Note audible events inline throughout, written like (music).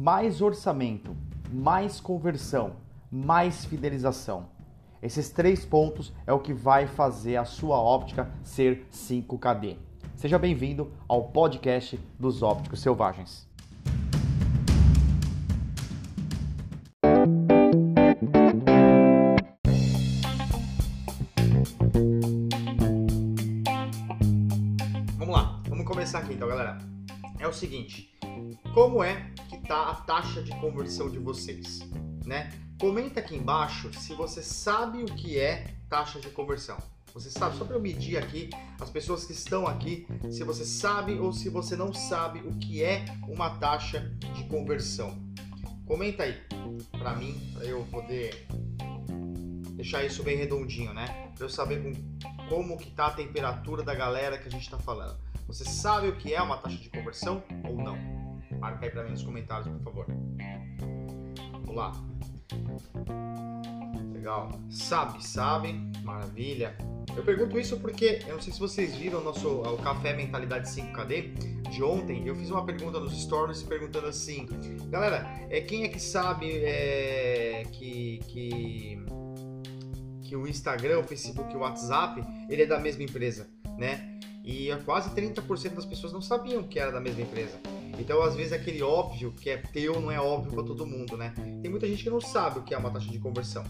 mais orçamento, mais conversão, mais fidelização. Esses três pontos é o que vai fazer a sua óptica ser 5KD. Seja bem-vindo ao podcast dos ópticos selvagens. Vamos lá, vamos começar aqui então, galera. É o seguinte, como é tá a taxa de conversão de vocês, né? Comenta aqui embaixo se você sabe o que é taxa de conversão. Você sabe, só para eu medir aqui as pessoas que estão aqui, se você sabe ou se você não sabe o que é uma taxa de conversão. Comenta aí para mim, para eu poder deixar isso bem redondinho, né? Para eu saber com, como que tá a temperatura da galera que a gente está falando. Você sabe o que é uma taxa de conversão ou não? Marca aí para mim nos comentários, por favor. Vamos lá. Legal. Sabe, sabe. Maravilha. Eu pergunto isso porque eu não sei se vocês viram o nosso o Café Mentalidade 5KD de ontem. Eu fiz uma pergunta nos stories perguntando assim: Galera, é, quem é que sabe é, que, que, que o Instagram, o Facebook o WhatsApp ele é da mesma empresa, né? E quase 30% das pessoas não sabiam que era da mesma empresa. Então, às vezes, aquele óbvio que é teu não é óbvio para todo mundo, né? Tem muita gente que não sabe o que é uma taxa de conversão,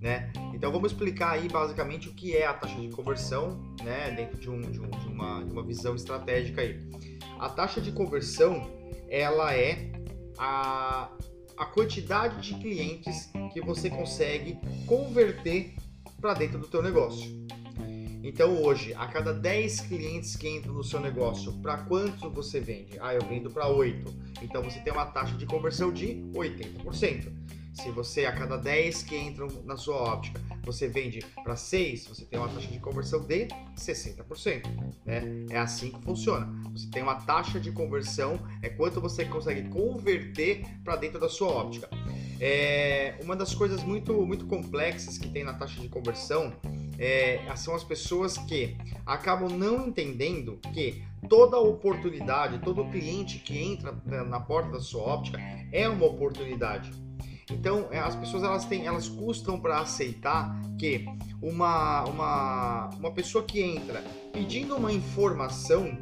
né? Então, vamos explicar aí basicamente o que é a taxa de conversão, né? Dentro de, um, de, um, de, uma, de uma visão estratégica aí. A taxa de conversão, ela é a, a quantidade de clientes que você consegue converter para dentro do teu negócio. Então hoje, a cada 10 clientes que entram no seu negócio, para quanto você vende? Ah, eu vendo para 8. Então você tem uma taxa de conversão de 80%. Se você, a cada 10 que entram na sua óptica, você vende para 6, você tem uma taxa de conversão de 60%. Né? É assim que funciona. Você tem uma taxa de conversão, é quanto você consegue converter para dentro da sua óptica. É, uma das coisas muito, muito complexas que tem na taxa de conversão é, são as pessoas que acabam não entendendo que toda oportunidade, todo cliente que entra na porta da sua óptica é uma oportunidade. Então, é, as pessoas elas têm, elas custam para aceitar que uma, uma, uma pessoa que entra pedindo uma informação,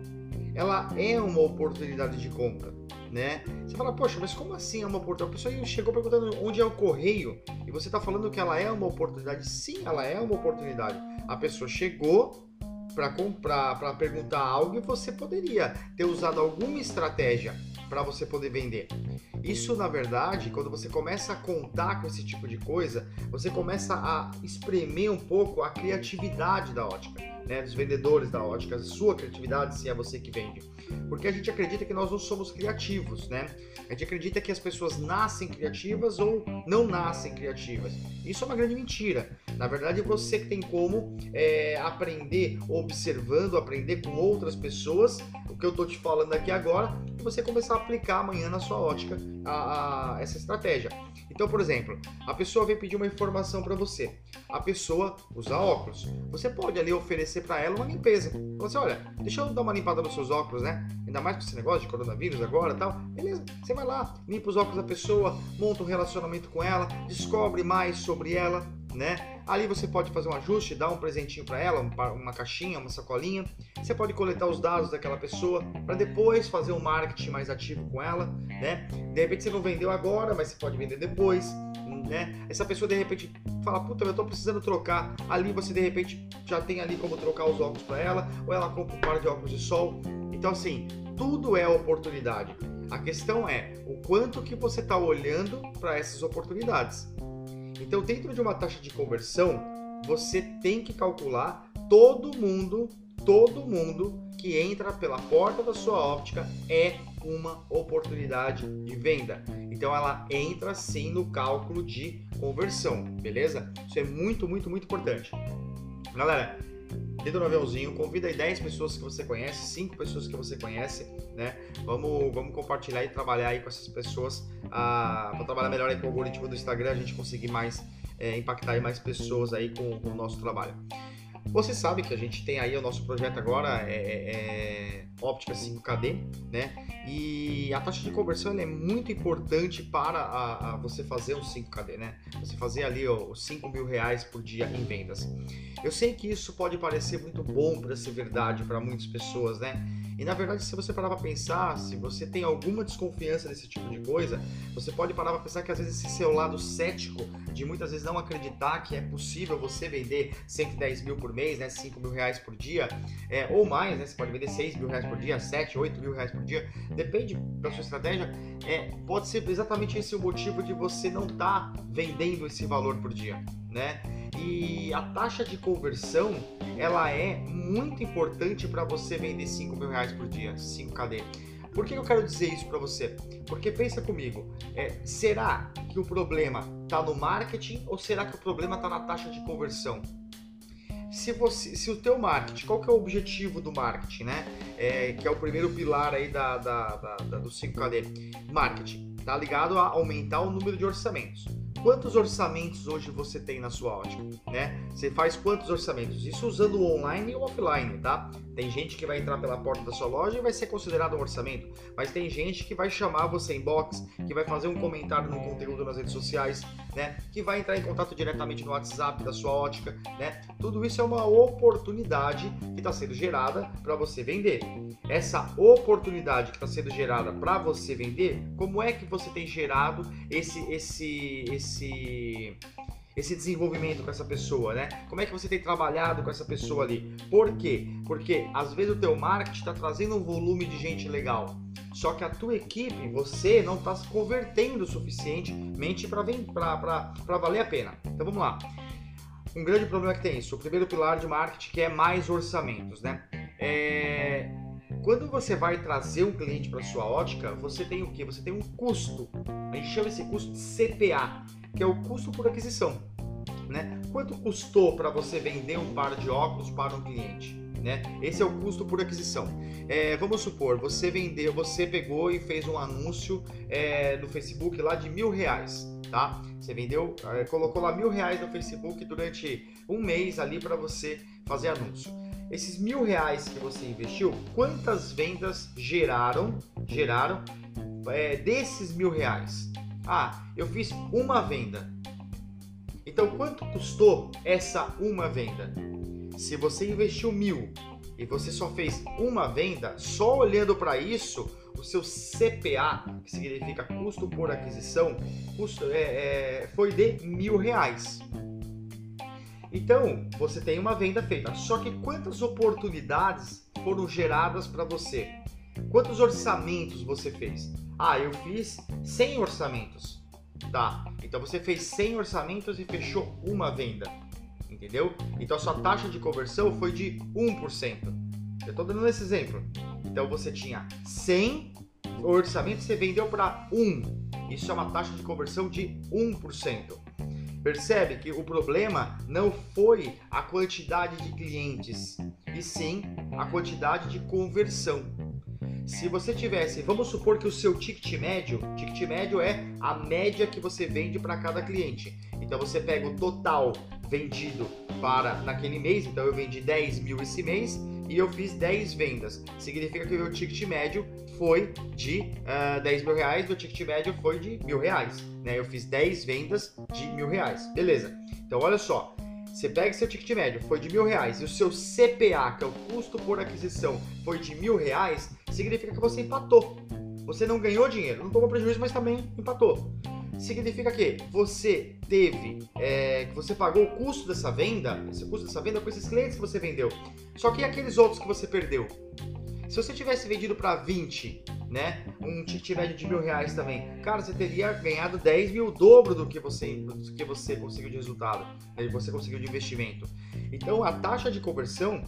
ela é uma oportunidade de compra né? Você fala, poxa, mas como assim é uma oportunidade? A pessoa chegou perguntando onde é o correio e você está falando que ela é uma oportunidade. Sim, ela é uma oportunidade. A pessoa chegou para comprar, para perguntar algo e você poderia ter usado alguma estratégia para você poder vender. Isso, na verdade, quando você começa a contar com esse tipo de coisa, você começa a espremer um pouco a criatividade da ótica né, dos vendedores da ótica, sua criatividade se é você que vende. Porque a gente acredita que nós não somos criativos, né? A gente acredita que as pessoas nascem criativas ou não nascem criativas. Isso é uma grande mentira. Na verdade, você que tem como é, aprender observando, aprender com outras pessoas o que eu estou te falando aqui agora e você começar a aplicar amanhã na sua ótica a, a, essa estratégia. Então, por exemplo, a pessoa vem pedir uma informação para você. A pessoa usa óculos. Você pode ali oferecer para ela uma limpeza. Você, assim, olha, deixa eu dar uma limpada nos seus óculos, né? Ainda mais com esse negócio de coronavírus agora, tal. Beleza? Você vai lá, limpa os óculos da pessoa, monta um relacionamento com ela, descobre mais sobre ela, né? Ali você pode fazer um ajuste, dar um presentinho para ela, uma caixinha, uma sacolinha. Você pode coletar os dados daquela pessoa para depois fazer um marketing mais ativo com ela, né? De repente você não vendeu agora, mas você pode vender depois, né? Essa pessoa de repente fala, puta, eu tô precisando trocar. Ali você de repente já tem ali como trocar os óculos para ela, ou ela compra um par de óculos de sol. Então assim, tudo é oportunidade. A questão é o quanto que você está olhando para essas oportunidades. Então, dentro de uma taxa de conversão, você tem que calcular todo mundo, todo mundo que entra pela porta da sua óptica é uma oportunidade de venda. Então ela entra sim no cálculo de conversão, beleza? Isso é muito, muito, muito importante. Galera, dedo no aviãozinho, convida aí 10 pessoas que você conhece, 5 pessoas que você conhece, né? Vamos, vamos compartilhar e trabalhar aí com essas pessoas ah, para trabalhar melhor aí com o algoritmo do Instagram, a gente conseguir mais é, impactar aí mais pessoas aí com, com o nosso trabalho. Você sabe que a gente tem aí o nosso projeto agora, é, é, é óptica 5KD, né? E a taxa de conversão é muito importante para a, a você fazer um 5KD, né? Você fazer ali os 5 mil reais por dia em vendas. Eu sei que isso pode parecer muito bom para ser verdade para muitas pessoas, né? E na verdade, se você parar para pensar, se você tem alguma desconfiança desse tipo de coisa, você pode parar para pensar que às vezes esse seu lado cético de muitas vezes não acreditar que é possível você vender 110 mil por mês, né, 5 mil reais por dia, é, ou mais, né, você pode vender 6 mil reais por dia, 7, 8 mil reais por dia, depende da sua estratégia, é, pode ser exatamente esse o motivo de você não estar tá vendendo esse valor por dia, né? E a taxa de conversão ela é muito importante para você vender 5 mil reais por dia, 5KD. Por que eu quero dizer isso para você? Porque pensa comigo, é, será que o problema está no marketing ou será que o problema está na taxa de conversão? Se, você, se o teu marketing, qual que é o objetivo do marketing, né? É, que é o primeiro pilar aí da, da, da, da do 5KD. Marketing, tá ligado a aumentar o número de orçamentos. Quantos orçamentos hoje você tem na sua ótica, né? Você faz quantos orçamentos? Isso usando o online e o offline, tá? Tem gente que vai entrar pela porta da sua loja e vai ser considerado um orçamento, mas tem gente que vai chamar você em box, que vai fazer um comentário no conteúdo nas redes sociais, né? Que vai entrar em contato diretamente no WhatsApp da sua ótica, né? Tudo isso é uma oportunidade que está sendo gerada para você vender. Essa oportunidade que está sendo gerada para você vender, como é que você tem gerado esse esse esse esse desenvolvimento com essa pessoa, né? Como é que você tem trabalhado com essa pessoa ali? Por quê? Porque às vezes o teu marketing está trazendo um volume de gente legal, só que a tua equipe, você não está se convertendo suficientemente para valer a pena. Então vamos lá. Um grande problema que tem isso. O primeiro pilar de marketing que é mais orçamentos, né? É... Quando você vai trazer um cliente para sua ótica, você tem o que? Você tem um custo. A gente chama esse custo de CPA, que é o custo por aquisição. Né? Quanto custou para você vender um par de óculos para um cliente? Né? Esse é o custo por aquisição. É, vamos supor, você vendeu, você pegou e fez um anúncio é, no Facebook lá de mil reais, tá? Você vendeu, é, colocou lá mil reais no Facebook durante um mês ali para você fazer anúncio. Esses mil reais que você investiu, quantas vendas geraram? Geraram é, desses mil reais? Ah, eu fiz uma venda. Então, quanto custou essa uma venda? Se você investiu mil e você só fez uma venda, só olhando para isso, o seu CPA, que significa custo por aquisição, custo, é, é, foi de mil reais. Então, você tem uma venda feita. Só que quantas oportunidades foram geradas para você? Quantos orçamentos você fez? Ah, eu fiz 100 orçamentos. Tá, então você fez 100 orçamentos e fechou uma venda. Entendeu? Então a sua taxa de conversão foi de 1%. Eu estou dando esse exemplo. Então você tinha 100 orçamentos, você vendeu para 1. Isso é uma taxa de conversão de 1%. Percebe que o problema não foi a quantidade de clientes, e sim a quantidade de conversão. Se você tivesse, vamos supor que o seu ticket médio, ticket médio é a média que você vende para cada cliente. Então você pega o total vendido para naquele mês, então eu vendi 10 mil esse mês e eu fiz 10 vendas. Significa que o meu ticket médio foi de uh, ah, 10 mil reais, meu ticket médio foi de mil reais. Né? Eu fiz 10 vendas de mil reais. Beleza. Então olha só. Você pega seu ticket médio, foi de mil reais, e o seu CPA, que é o custo por aquisição, foi de mil reais, significa que você empatou. Você não ganhou dinheiro, não tomou prejuízo, mas também empatou significa que você teve, é, que você pagou o custo dessa venda, esse custo dessa venda com esses clientes que você vendeu. Só que aqueles outros que você perdeu? Se você tivesse vendido para 20, né, um ticket médio de mil reais também, cara, você teria ganhado 10 mil, o dobro do que você, do que você conseguiu de resultado, né, você conseguiu de investimento. Então, a taxa de conversão,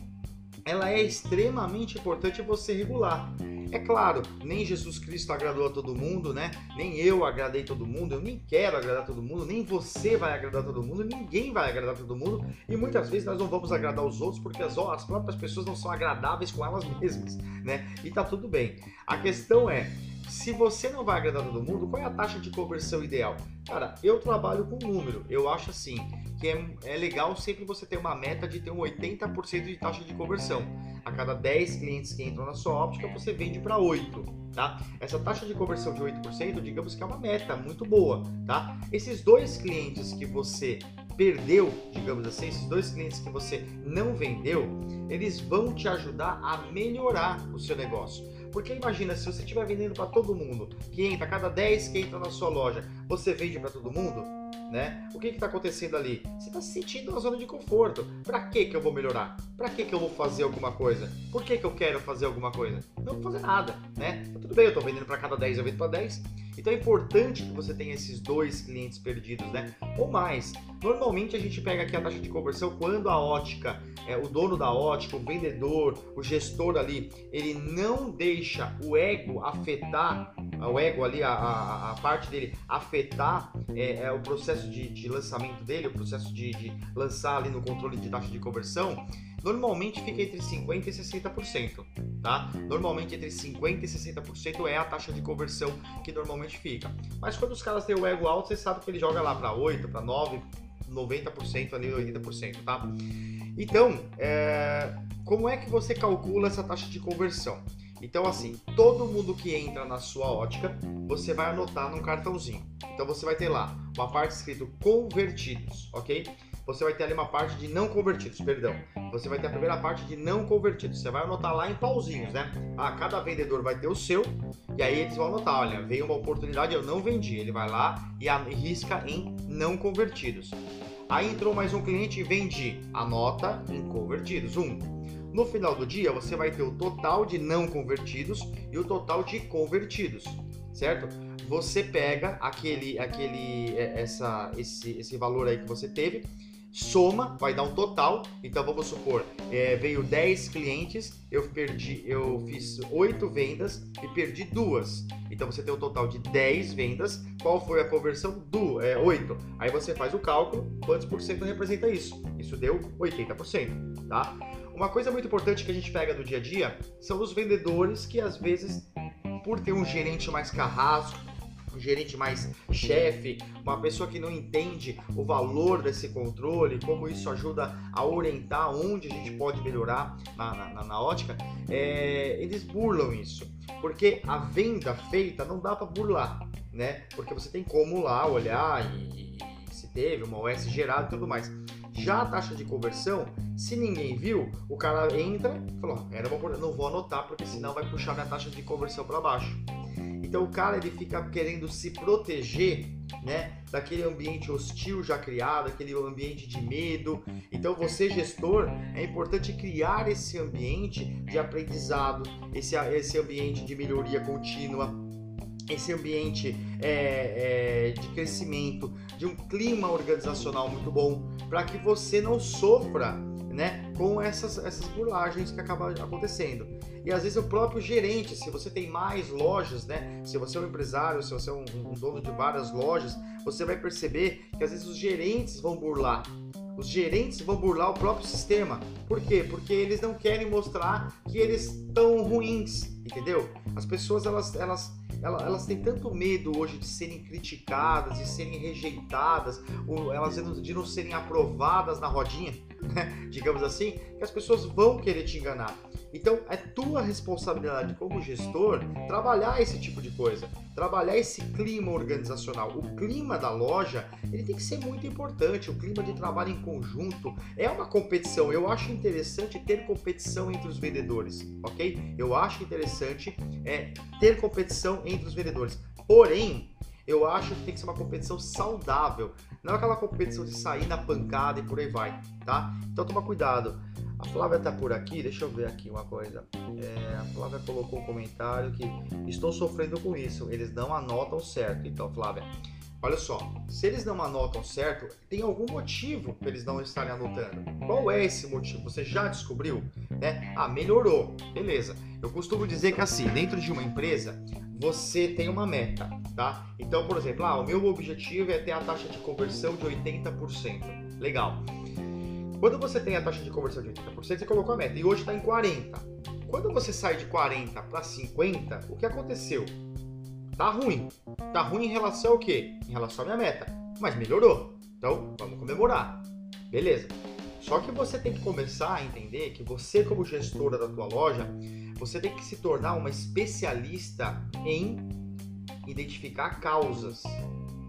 ela é extremamente importante você regular. É claro, nem Jesus Cristo agradou a todo mundo, né? Nem eu agradei todo mundo, eu nem quero agradar todo mundo, nem você vai agradar todo mundo, ninguém vai agradar todo mundo, e muitas vezes nós não vamos agradar os outros porque as, as próprias pessoas não são agradáveis com elas (laughs) mesmas, né? E tá tudo bem. A questão é, se você não vai agradar todo mundo, qual é a taxa de conversão ideal? Cara, eu trabalho com número. Eu acho assim que é, é legal sempre você ter uma meta de ter um 80% de taxa de conversão. A cada 10 clientes que entram na sua óptica, você vende para 8, tá? Essa taxa de conversão de 8%, digamos que é uma meta muito boa, tá? Esses dois clientes que você perdeu, digamos assim, esses dois clientes que você não vendeu, eles vão te ajudar a melhorar o seu negócio. Porque imagina, se você estiver vendendo para todo mundo, que entra, cada 10 que entra na sua loja, você vende para todo mundo, né? O que está acontecendo ali? Você está se sentindo na zona de conforto. Para que que eu vou melhorar? Para que que eu vou fazer alguma coisa? Por que que eu quero fazer alguma coisa? Não vou fazer nada, né? Tá tudo bem, eu estou vendendo para cada 10, eu vendo para 10. Então é importante que você tenha esses dois clientes perdidos, né? Ou mais. Normalmente a gente pega aqui a taxa de conversão quando a ótica é, o dono da ótica, o vendedor, o gestor ali, ele não deixa o ego afetar, o ego ali, a, a, a parte dele afetar é, é o processo de, de, lançamento dele, o processo de, de lançar ali no controle de taxa de conversão, normalmente fica entre 50% e 60%, tá? Normalmente entre 50% e 60% é a taxa de conversão que normalmente fica. Mas quando os caras têm o ego alto, você sabe que ele joga lá para 8, para 9, 90% ali, 80%, tá? Então, é, como é que você calcula essa taxa de conversão? Então, assim, todo mundo que entra na sua ótica, você vai anotar num cartãozinho. Então, você vai ter lá uma parte escrito convertidos, ok? Você vai ter ali uma parte de não convertidos, perdão. Você vai ter a primeira parte de não convertidos. Você vai anotar lá em pauzinhos, né? Ah, cada vendedor vai ter o seu, e aí eles vão anotar: olha, veio uma oportunidade, eu não vendi. Ele vai lá e risca em não convertidos. Aí entrou mais um cliente e vendi. Anota em convertidos. Um. No final do dia, você vai ter o total de não convertidos e o total de convertidos, certo? Você pega aquele, aquele, é, essa, esse, esse valor aí que você teve soma, vai dar um total. Então vamos supor, é, veio 10 clientes, eu perdi, eu fiz 8 vendas e perdi duas. Então você tem um total de 10 vendas. Qual foi a conversão? Do, é, 8. Aí você faz o cálculo, quantos por cento representa isso? Isso deu 80%, tá? Uma coisa muito importante que a gente pega do dia a dia são os vendedores que às vezes, por ter um gerente mais carrasco, um gerente mais chefe, uma pessoa que não entende o valor desse controle, como isso ajuda a orientar onde a gente pode melhorar na, na, na ótica, é, eles burlam isso. Porque a venda feita não dá para burlar, né? Porque você tem como lá olhar e, e se teve uma OS gerada e tudo mais. Já a taxa de conversão, se ninguém viu, o cara entra e falou: era uma não vou anotar porque senão vai puxar minha taxa de conversão para baixo. Então o cara ele fica querendo se proteger, né, daquele ambiente hostil já criado, aquele ambiente de medo. Então você gestor é importante criar esse ambiente de aprendizado, esse esse ambiente de melhoria contínua, esse ambiente é, é, de crescimento, de um clima organizacional muito bom, para que você não sofra né, com essas, essas burlagens que acabam acontecendo. E às vezes o próprio gerente, se você tem mais lojas, né, se você é um empresário, se você é um, um dono de várias lojas, você vai perceber que às vezes os gerentes vão burlar. Os gerentes vão burlar o próprio sistema. Por quê? Porque eles não querem mostrar que eles estão ruins, entendeu? As pessoas elas, elas elas têm tanto medo hoje de serem criticadas, de serem rejeitadas, ou elas de não serem aprovadas na rodinha? (laughs) digamos assim, que as pessoas vão querer te enganar. Então é tua responsabilidade como gestor trabalhar esse tipo de coisa, trabalhar esse clima organizacional. O clima da loja ele tem que ser muito importante. O clima de trabalho em conjunto é uma competição. Eu acho interessante ter competição entre os vendedores, ok? Eu acho interessante é, ter competição entre os vendedores. Porém, eu acho que tem que ser uma competição saudável, não aquela competição de sair na pancada e por aí vai, tá? Então toma cuidado. A Flávia tá por aqui, deixa eu ver aqui uma coisa. É, a Flávia colocou um comentário que estou sofrendo com isso, eles não anotam certo. Então, Flávia, olha só, se eles não anotam certo, tem algum motivo para eles não estarem anotando. Qual é esse motivo? Você já descobriu? Né? Ah, melhorou, beleza. Eu costumo dizer que assim, dentro de uma empresa, você tem uma meta, tá? Então, por exemplo, ah, o meu objetivo é ter a taxa de conversão de 80%. Legal. Quando você tem a taxa de conversão de 80%, você colocou a meta e hoje está em 40%. Quando você sai de 40 para 50, o que aconteceu? Tá ruim. Tá ruim em relação ao quê? Em relação à minha meta. Mas melhorou. Então, vamos comemorar. Beleza. Só que você tem que começar a entender que você, como gestora da tua loja, você tem que se tornar uma especialista em identificar causas.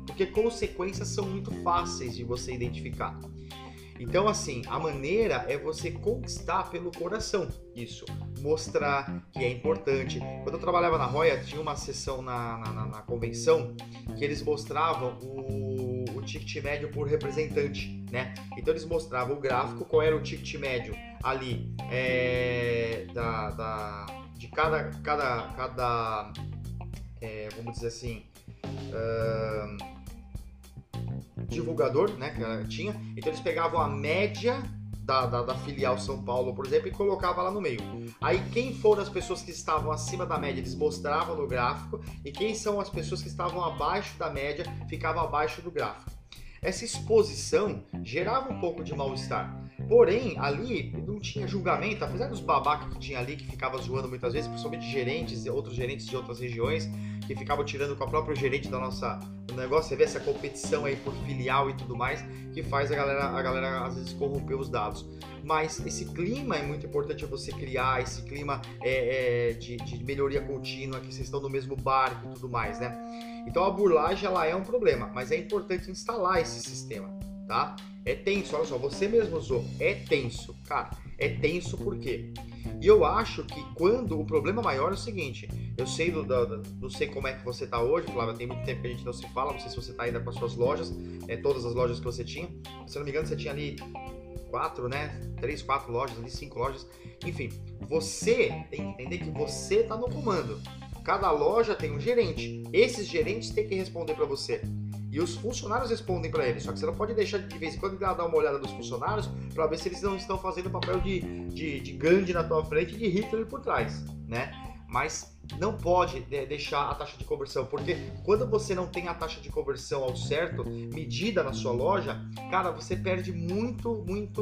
Porque consequências são muito fáceis de você identificar. Então, assim, a maneira é você conquistar pelo coração isso, mostrar que é importante. Quando eu trabalhava na Roya, tinha uma sessão na, na, na convenção que eles mostravam o, o ticket médio por representante, né? Então, eles mostravam o gráfico, qual era o ticket médio ali é, da, da, de cada, cada, cada é, vamos dizer assim. Uh, divulgador, né, que tinha. Então eles pegavam a média da, da, da, filial São Paulo, por exemplo, e colocava lá no meio. Aí quem foram as pessoas que estavam acima da média, eles mostravam no gráfico, e quem são as pessoas que estavam abaixo da média, ficavam abaixo do gráfico. Essa exposição gerava um pouco de mal-estar. Porém, ali não tinha julgamento, apesar dos babacas que tinha ali, que ficava zoando muitas vezes, principalmente gerentes e outros gerentes de outras regiões, que ficavam tirando com a própria gerente da nossa do negócio, você vê essa competição aí por filial e tudo mais, que faz a galera, a galera às vezes corromper os dados. Mas esse clima é muito importante você criar, esse clima é, é, de, de, melhoria contínua, que vocês estão no mesmo barco e tudo mais, né? Então a burlagem ela é um problema, mas é importante instalar esse sistema, tá? É tenso, olha só, você mesmo usou, é tenso, cara, é tenso por quê? E eu acho que quando o problema maior é o seguinte, eu sei do, do, do não sei como é que você está hoje, Flávia, tem muito tempo que a gente não se fala, não sei se você está ainda com as suas lojas, é, todas as lojas que você tinha. Se não me engano, você tinha ali quatro, né? Três, quatro lojas, ali cinco lojas. Enfim, você tem que entender que você está no comando. Cada loja tem um gerente. Esses gerentes têm que responder para você. E os funcionários respondem para ele. Só que você não pode deixar de vez em quando dar uma olhada nos funcionários para ver se eles não estão fazendo o papel de, de, de Gandhi na tua frente e de Hitler por trás, né? Mas não pode deixar a taxa de conversão, porque quando você não tem a taxa de conversão ao certo, medida na sua loja, cara, você perde muito, muito,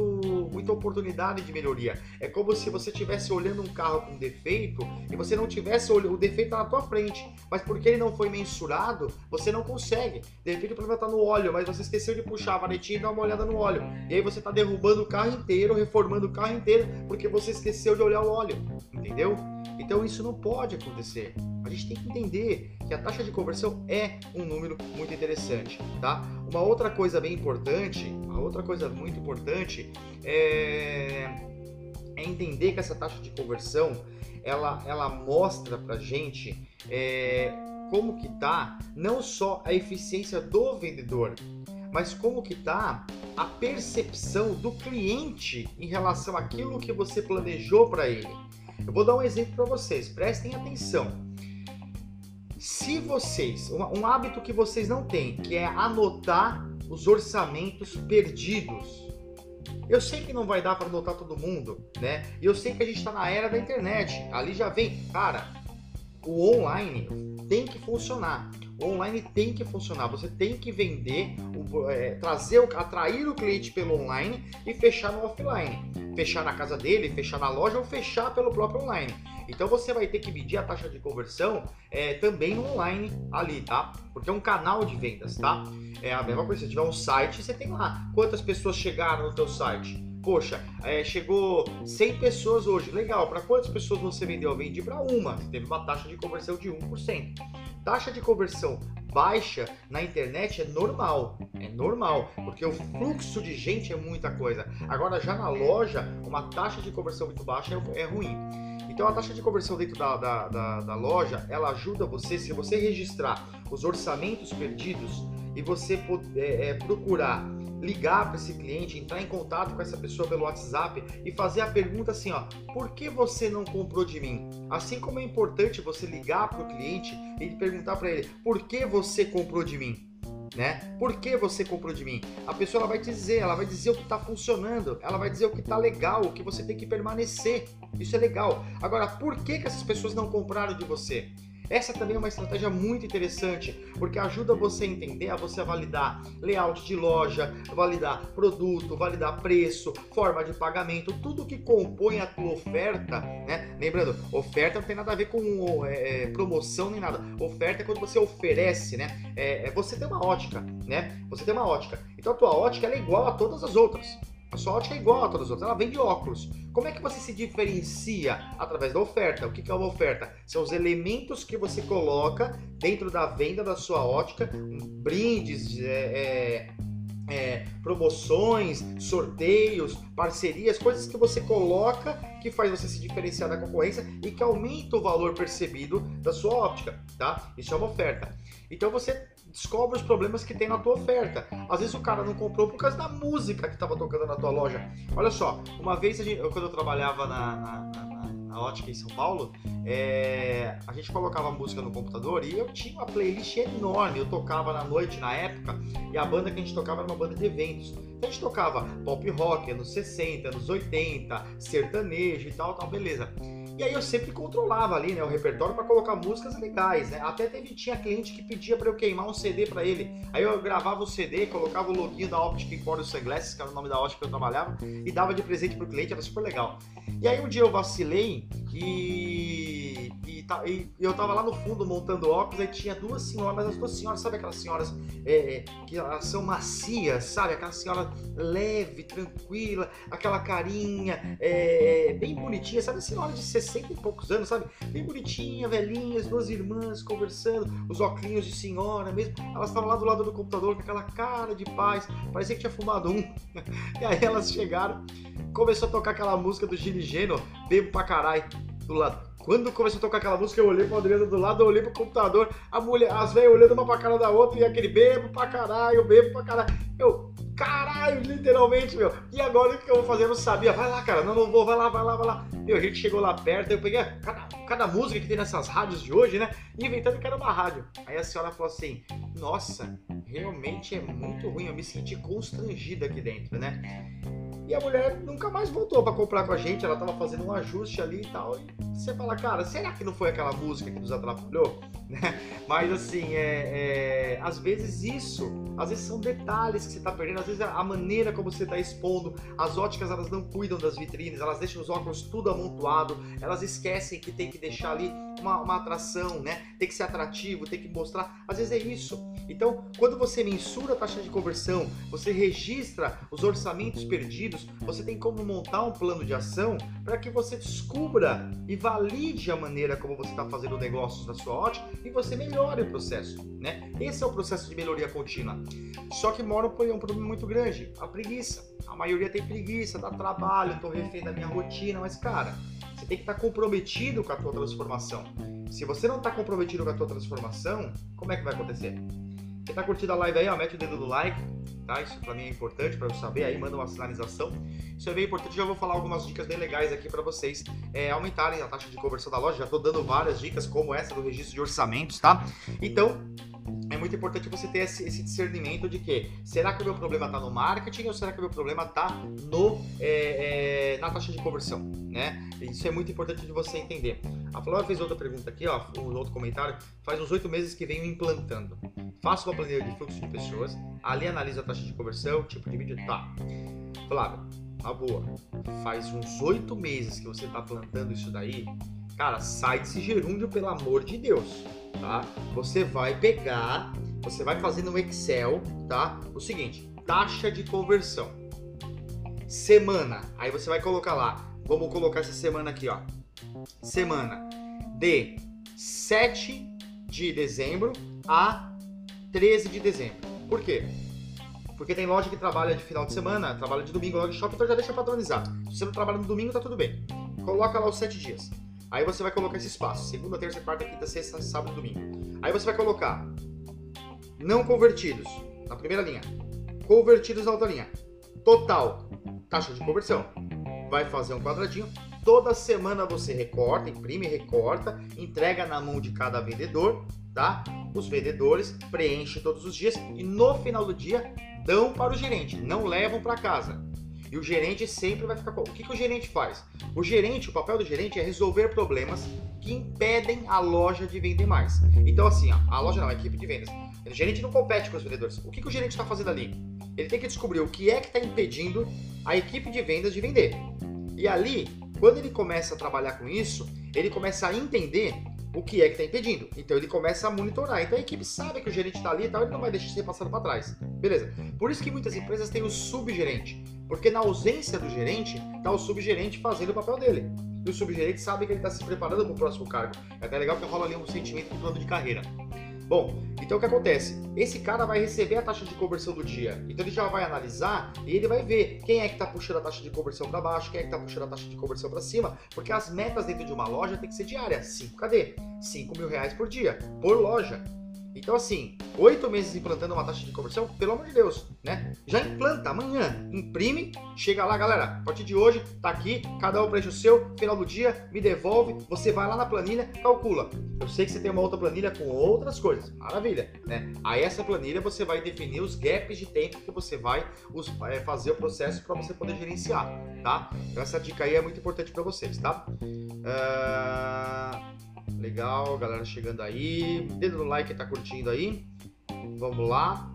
muita oportunidade de melhoria. É como se você estivesse olhando um carro com defeito e você não tivesse o defeito na tua frente, mas porque ele não foi mensurado, você não consegue. De repente o problema está no óleo, mas você esqueceu de puxar a vanetinha e dar uma olhada no óleo. E aí você está derrubando o carro inteiro, reformando o carro inteiro, porque você esqueceu de olhar o óleo, entendeu? Então isso não pode acontecer. A gente tem que entender que a taxa de conversão é um número muito interessante, tá? Uma outra coisa bem importante, uma outra coisa muito importante é, é entender que essa taxa de conversão ela, ela mostra pra gente é, como que tá não só a eficiência do vendedor, mas como que tá a percepção do cliente em relação àquilo que você planejou para ele. Eu vou dar um exemplo para vocês, prestem atenção. Se vocês, um hábito que vocês não têm, que é anotar os orçamentos perdidos. Eu sei que não vai dar para anotar todo mundo, né? E eu sei que a gente está na era da internet. Ali já vem, cara, o online tem que funcionar. Online tem que funcionar. Você tem que vender, é, trazer, atrair o cliente pelo online e fechar no offline. Fechar na casa dele, fechar na loja ou fechar pelo próprio online. Então você vai ter que medir a taxa de conversão é, também no online ali, tá? Porque é um canal de vendas, tá? É a mesma coisa. Se tiver um site, você tem lá quantas pessoas chegaram no teu site Poxa, é, chegou 100 pessoas hoje, legal. Para quantas pessoas você vendeu? Eu vendi para uma. Teve uma taxa de conversão de 1%. Taxa de conversão baixa na internet é normal, é normal, porque o fluxo de gente é muita coisa. Agora, já na loja, uma taxa de conversão muito baixa é, é ruim. Então, a taxa de conversão dentro da, da, da, da loja, ela ajuda você, se você registrar os orçamentos perdidos e você é, é, procurar ligar para esse cliente, entrar em contato com essa pessoa pelo WhatsApp e fazer a pergunta assim, ó, por que você não comprou de mim? Assim como é importante você ligar para o cliente e perguntar para ele, por que você comprou de mim? Né? Por que você comprou de mim? A pessoa ela vai te dizer, ela vai dizer o que está funcionando, ela vai dizer o que está legal, o que você tem que permanecer. Isso é legal. Agora, por que, que essas pessoas não compraram de você? Essa também é uma estratégia muito interessante, porque ajuda você a entender, a você validar layout de loja, validar produto, validar preço, forma de pagamento, tudo que compõe a tua oferta, né? Lembrando, oferta não tem nada a ver com é, é promoção nem nada. Oferta é quando você oferece, né? É, é, você tem uma ótica, né? Você tem uma ótica. Então a tua ótica é igual a todas as outras. A sua ótica é igual a todas as outras, ela vende óculos. Como é que você se diferencia através da oferta? O que é uma oferta? São os elementos que você coloca dentro da venda da sua ótica, brindes, é, é, é, promoções, sorteios, parcerias, coisas que você coloca que faz você se diferenciar da concorrência e que aumenta o valor percebido da sua óptica, tá? Isso é uma oferta. Então você descobre os problemas que tem na tua oferta. Às vezes o cara não comprou por causa da música que estava tocando na tua loja. Olha só, uma vez gente, quando eu trabalhava na, na, na, na ótica em São Paulo, é, a gente colocava música no computador e eu tinha uma playlist enorme. Eu tocava na noite na época e a banda que a gente tocava era uma banda de eventos. Então a gente tocava pop rock anos 60, anos 80, sertanejo e tal, tal, beleza. E aí eu sempre controlava ali, né, o repertório para colocar músicas legais, né? Até teve tinha cliente que pedia para eu queimar um CD para ele. Aí eu gravava o CD, colocava o login da Optic Emporium Sunglasses, que era o nome da ótica que eu trabalhava, e dava de presente pro cliente, era super legal. E aí um dia eu vacilei e, e, e, eu tava lá no fundo montando óculos, aí tinha duas senhoras, as duas senhoras, sabe aquelas senhoras é, é, que elas são macias, sabe? Aquela senhora leve, tranquila, aquela carinha é, bem bonitinha, sabe? Senhora de 60 e poucos anos, sabe? Bem bonitinha, velhinhas, duas irmãs conversando, os óculos de senhora mesmo. Elas estavam lá do lado do computador com aquela cara de paz, parecia que tinha fumado um. (laughs) e aí elas chegaram, começou a tocar aquela música do Gini Geno, bebo pra caralho, do lado. Quando começou a tocar aquela música, eu olhei pra Adriana do lado, eu olhei pro computador, a mulher, as velhas olhando uma pra cara da outra, e aquele bebo pra caralho, bebo pra caralho. Eu, caralho, literalmente, meu. E agora o que eu vou fazer? Eu não sabia. Vai lá, cara, não, não vou, vai lá, vai lá, vai lá. Meu, a gente chegou lá perto, eu peguei cada, cada música que tem nessas rádios de hoje, né? Inventando que era uma rádio. Aí a senhora falou assim: Nossa, realmente é muito ruim, eu me senti constrangida aqui dentro, né? E a mulher nunca mais voltou para comprar com a gente, ela tava fazendo um ajuste ali e tal. E você fala, cara, será que não foi aquela música que nos atrapalhou? (laughs) Né? Mas assim, é, é, às vezes isso, às vezes são detalhes que você tá perdendo, às vezes a maneira como você tá expondo, as óticas elas não cuidam das vitrines, elas deixam os óculos tudo amontoado, elas esquecem que tem que deixar ali uma, uma atração, né? Tem que ser atrativo, tem que mostrar. Às vezes é isso. Então, quando você mensura a taxa de conversão, você registra os orçamentos perdidos, você tem como montar um plano de ação para que você descubra e valide a maneira como você está fazendo negócios na sua ótica e você melhore o processo, né? Esse é o processo de melhoria contínua. Só que mora um problema muito grande, a preguiça. A maioria tem preguiça, dá trabalho, estou refém da minha rotina, mas cara, você tem que estar tá comprometido com a tua transformação. Se você não está comprometido com a tua transformação, como é que vai acontecer? Quem tá curtindo a live aí, ó, mete o dedo no like, tá? Isso pra mim é importante para eu saber, aí manda uma sinalização. Isso é bem importante, já vou falar algumas dicas bem legais aqui para vocês é, aumentarem a taxa de conversão da loja. Já tô dando várias dicas, como essa do registro de orçamentos, tá? Então, é muito importante você ter esse, esse, discernimento de que será que o meu problema está no marketing ou será que o meu problema está no é, é, na taxa de conversão, né? Isso é muito importante de você entender. A Flora fez outra pergunta aqui, ó, um outro comentário. Faz uns oito meses que venho implantando. Faço uma planilha de fluxo de pessoas, ali analiso a taxa de conversão, tipo de vídeo, tá. Flávia, a boa. Faz uns oito meses que você está plantando isso daí. Cara, sai desse gerúndio, pelo amor de Deus tá? Você vai pegar, você vai fazer no Excel, tá? O seguinte, taxa de conversão. Semana. Aí você vai colocar lá. Vamos colocar essa semana aqui, ó. Semana de 7 de dezembro a 13 de dezembro. Por quê? Porque tem loja que trabalha de final de semana, trabalha de domingo, loja de shopping, então já deixa padronizado. Se você não trabalha no domingo, tá tudo bem. Coloca lá os 7 dias. Aí você vai colocar esse espaço: segunda, terça, quarta, quinta, sexta, sábado, domingo. Aí você vai colocar não convertidos na primeira linha, convertidos na outra linha. Total, taxa de conversão. Vai fazer um quadradinho. Toda semana você recorta, imprime, recorta, entrega na mão de cada vendedor, tá? Os vendedores preenchem todos os dias e no final do dia dão para o gerente, não levam para casa. E o gerente sempre vai ficar. O que, que o gerente faz? O gerente, o papel do gerente é resolver problemas que impedem a loja de vender mais. Então, assim, a loja não, a equipe de vendas. O gerente não compete com os vendedores. O que, que o gerente está fazendo ali? Ele tem que descobrir o que é que está impedindo a equipe de vendas de vender. E ali, quando ele começa a trabalhar com isso, ele começa a entender o que é que está impedindo. Então ele começa a monitorar. Então a equipe sabe que o gerente está ali e tal, ele não vai deixar de ser passado para trás. Beleza. Por isso que muitas empresas têm o subgerente. Porque na ausência do gerente, está o subgerente fazendo o papel dele. E o subgerente sabe que ele está se preparando para o próximo cargo. É até legal que rola ali um sentimento de plano de carreira. Bom, então o que acontece? Esse cara vai receber a taxa de conversão do dia. Então ele já vai analisar e ele vai ver quem é que está puxando a taxa de conversão para baixo, quem é que está puxando a taxa de conversão para cima, porque as metas dentro de uma loja tem que ser diárias. 5 KD, 5 mil reais por dia, por loja. Então, assim, oito meses implantando uma taxa de conversão, pelo amor de Deus, né? Já implanta amanhã, imprime, chega lá, galera. A partir de hoje, tá aqui, cada um preenche o seu, final do dia, me devolve, você vai lá na planilha, calcula. Eu sei que você tem uma outra planilha com outras coisas, maravilha, né? Aí essa planilha você vai definir os gaps de tempo que você vai é, fazer o processo para você poder gerenciar, tá? Então essa dica aí é muito importante para vocês, tá? Uh... Legal, galera chegando aí. Dedo no like, tá curtindo aí. Vamos lá.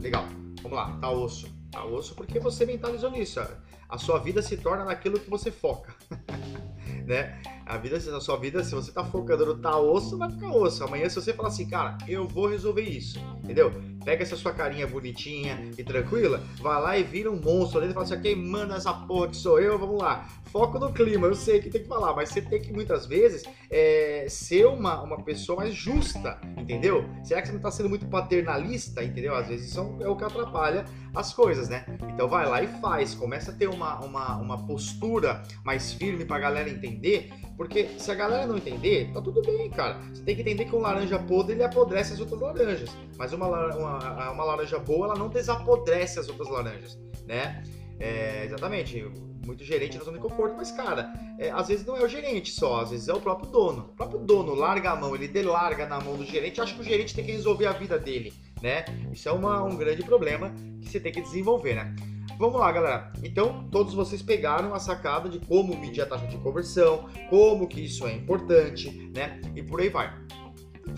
Legal. Vamos lá. Tá osso. Tá osso porque você mentalizou nisso. A sua vida se torna naquilo que você foca. (laughs) né? A vida, a sua vida, se você tá focando no tá osso, vai ficar osso. Amanhã, se você falar assim, cara, eu vou resolver isso, entendeu? Pega essa sua carinha bonitinha e tranquila, vai lá e vira um monstro ali e fala assim, quem manda essa porra que sou eu, vamos lá. Foco no clima, eu sei que tem que falar, mas você tem que muitas vezes é, ser uma, uma pessoa mais justa, entendeu? Será que você não tá sendo muito paternalista, entendeu? Às vezes isso é o que atrapalha as coisas, né? Então vai lá e faz, começa a ter uma, uma, uma postura mais firme pra galera entender porque se a galera não entender, tá tudo bem, cara. Você tem que entender que um laranja podre ele apodrece as outras laranjas. Mas uma, uma, uma laranja boa, ela não desapodrece as outras laranjas, né? É, exatamente. Muito gerente na zona de conforto, mas, cara, é, às vezes não é o gerente só, às vezes é o próprio dono. O próprio dono larga a mão, ele delarga na mão do gerente, acha que o gerente tem que resolver a vida dele, né? Isso é uma, um grande problema que você tem que desenvolver, né? Vamos lá, galera. Então, todos vocês pegaram a sacada de como medir a taxa de conversão, como que isso é importante, né? E por aí vai.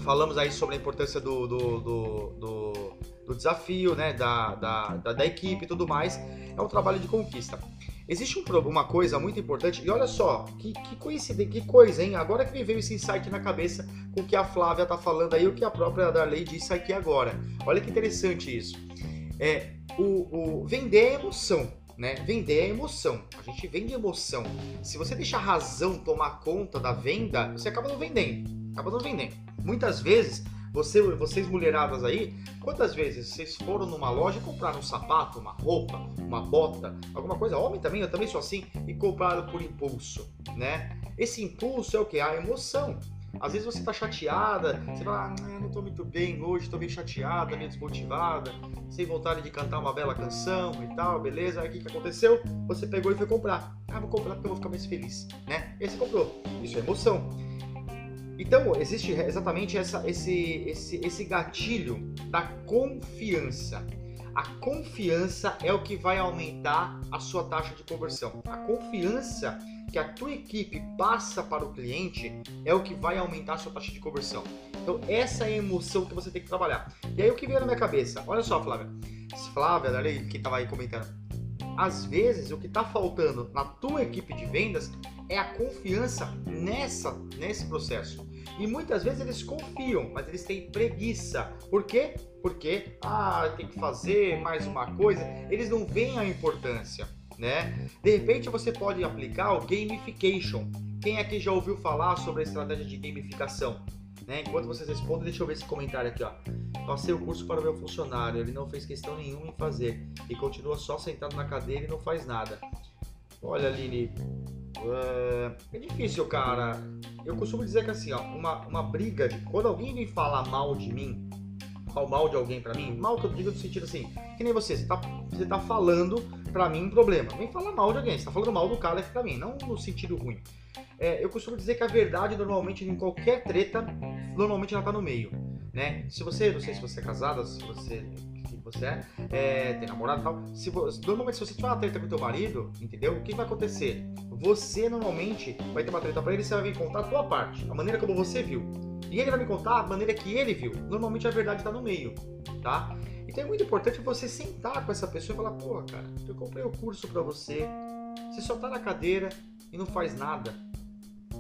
Falamos aí sobre a importância do, do, do, do, do desafio, né? Da, da, da, da, equipe e tudo mais. É um trabalho de conquista. Existe um, uma coisa muito importante, e olha só, que, que coincidência, que coisa, hein? Agora que me veio esse insight na cabeça com o que a Flávia tá falando aí, o que a própria Darley disse aqui agora. Olha que interessante isso. É, o, o vender é emoção, né? Vender é emoção. A gente vende emoção. Se você deixar a razão tomar conta da venda, você acaba não vendendo. Acaba não vendendo. Muitas vezes, você, vocês mulheradas aí, quantas vezes vocês foram numa loja compraram um sapato, uma roupa, uma bota, alguma coisa? Homem também, eu também sou assim, e compraram por impulso, né? Esse impulso é o que? A emoção. Às vezes você tá chateada, você fala, ah, não tô muito bem hoje, tô meio chateada, meio desmotivada, sem vontade de cantar uma bela canção e tal, beleza? Aí o que, que aconteceu? Você pegou e foi comprar. Ah, vou comprar porque eu vou ficar mais feliz, né? E aí você comprou. Isso é emoção. Então, existe exatamente essa, esse, esse, esse gatilho da confiança. A confiança é o que vai aumentar a sua taxa de conversão. A confiança que a tua equipe passa para o cliente é o que vai aumentar a sua taxa de conversão. Então, essa é a emoção que você tem que trabalhar. E aí, o que veio na minha cabeça? Olha só, Flávia. Flávia, olha aí, que estava aí comentando. Às vezes, o que está faltando na tua equipe de vendas é a confiança nessa, nesse processo. E muitas vezes eles confiam, mas eles têm preguiça. Por quê? Porque, ah, tem que fazer mais uma coisa. Eles não veem a importância né? De repente você pode aplicar o gamification. Quem aqui já ouviu falar sobre a estratégia de gamificação? Né? Enquanto vocês respondem, deixa eu ver esse comentário aqui, ó. Passei o curso para o meu funcionário, ele não fez questão nenhuma em fazer e continua só sentado na cadeira e não faz nada. Olha, Aline, é, é difícil, cara. Eu costumo dizer que assim, ó, uma, uma briga, de, quando alguém vem falar mal de mim, falar mal de alguém para mim, mal que eu digo no sentido assim, que nem você, você tá, você tá falando para mim um problema. Vem falar mal de alguém, você tá falando mal do cara para mim, não no sentido ruim. É, eu costumo dizer que a verdade normalmente em qualquer treta, normalmente ela tá no meio, né? Se você, não sei se você é casada, se você você é, é, tem namorado e tal. Se, normalmente, se você tiver uma treta com teu marido, entendeu? O que vai acontecer? você normalmente vai ter uma treta para ele, você vai vir contar a tua parte, a maneira como você viu. E ele vai me contar a maneira que ele viu. Normalmente a verdade está no meio, tá? Então é muito importante você sentar com essa pessoa e falar: pô, cara, eu comprei o curso para você, você só tá na cadeira e não faz nada,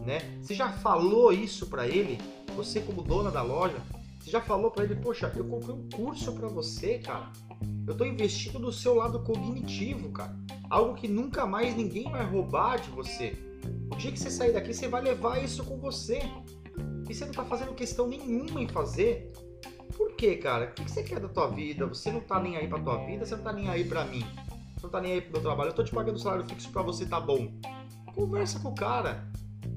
né? Você já falou isso para ele? Você como dona da loja, você já falou para ele: poxa, eu comprei um curso para você, cara. Eu tô investindo no seu lado cognitivo, cara. Algo que nunca mais ninguém vai roubar de você. O dia que você sair daqui, você vai levar isso com você. E você não tá fazendo questão nenhuma em fazer. Quê, cara? O que você quer da tua vida? Você não tá nem aí pra tua vida, você não tá nem aí pra mim. Você não tá nem aí pro meu trabalho. Eu tô te pagando salário fixo pra você, tá bom. Conversa com o cara.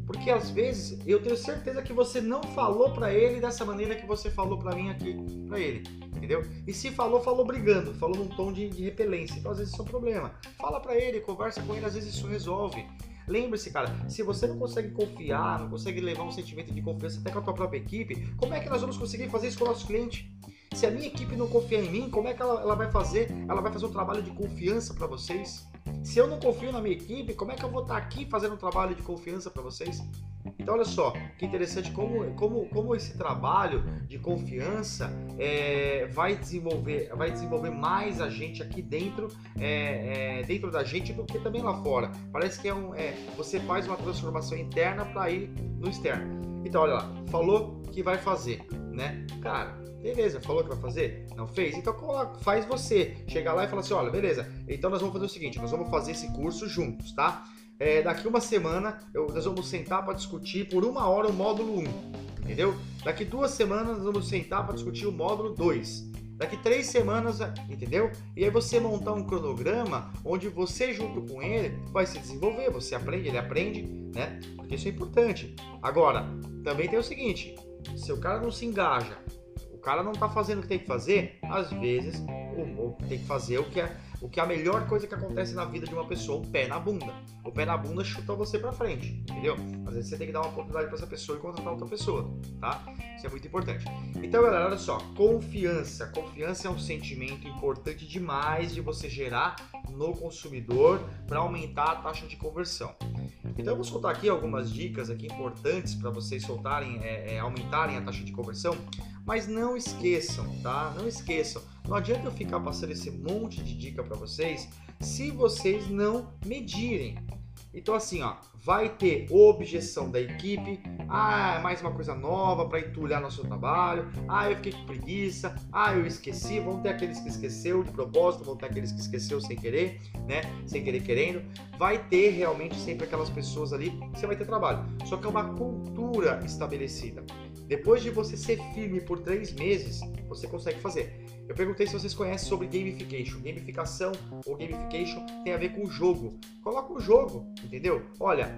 Porque às vezes eu tenho certeza que você não falou para ele dessa maneira que você falou para mim aqui, para ele, entendeu? E se falou, falou brigando, falou num tom de, de repelência. Então às vezes isso é um problema. Fala para ele, conversa com ele, às vezes isso resolve. Lembre-se, cara, se você não consegue confiar, não consegue levar um sentimento de confiança até com a tua própria equipe, como é que nós vamos conseguir fazer isso com o nosso cliente? Se a minha equipe não confia em mim, como é que ela, ela vai fazer? Ela vai fazer um trabalho de confiança para vocês? Se eu não confio na minha equipe, como é que eu vou estar aqui fazendo um trabalho de confiança para vocês? Então, olha só, que interessante como, como, como esse trabalho de confiança é, vai, desenvolver, vai desenvolver mais a gente aqui dentro, é, é, dentro da gente do que também lá fora. Parece que é um, é, você faz uma transformação interna para ir no externo. Então, olha lá, falou que vai fazer, né? Cara, beleza, falou que vai fazer? Não fez? Então faz você. Chega lá e fala assim: olha, beleza, então nós vamos fazer o seguinte: nós vamos fazer esse curso juntos, tá? É, daqui uma semana eu, nós vamos sentar para discutir por uma hora o módulo 1, entendeu? Daqui duas semanas nós vamos sentar para discutir o módulo 2. Daqui três semanas, entendeu? E aí você montar um cronograma onde você junto com ele vai se desenvolver, você aprende, ele aprende, né? Porque isso é importante. Agora, também tem o seguinte: se o cara não se engaja, o cara não tá fazendo o que tem que fazer, às vezes o, tem que fazer o que é o que é a melhor coisa que acontece na vida de uma pessoa, o pé na bunda. O pé na bunda chuta você para frente, entendeu? Às vezes você tem que dar uma oportunidade para essa pessoa e contratar outra pessoa, tá? Isso é muito importante. Então, galera, olha só, confiança. Confiança é um sentimento importante demais de você gerar no consumidor para aumentar a taxa de conversão. Então eu vou soltar aqui algumas dicas aqui importantes para vocês soltarem, é, é, aumentarem a taxa de conversão, mas não esqueçam, tá? Não esqueçam. Não adianta eu ficar passando esse monte de dica para vocês se vocês não medirem. Então assim, ó, vai ter objeção da equipe, ah, é mais uma coisa nova para entulhar nosso trabalho, ah, eu fiquei com preguiça, ah, eu esqueci, vão ter aqueles que esqueceu de propósito, vão ter aqueles que esqueceu sem querer, né, sem querer querendo, vai ter realmente sempre aquelas pessoas ali você vai ter trabalho, só que é uma cultura estabelecida. Depois de você ser firme por três meses, você consegue fazer. Eu perguntei se vocês conhecem sobre gamification. Gamificação ou gamification tem a ver com o jogo. Coloca o jogo, entendeu? Olha,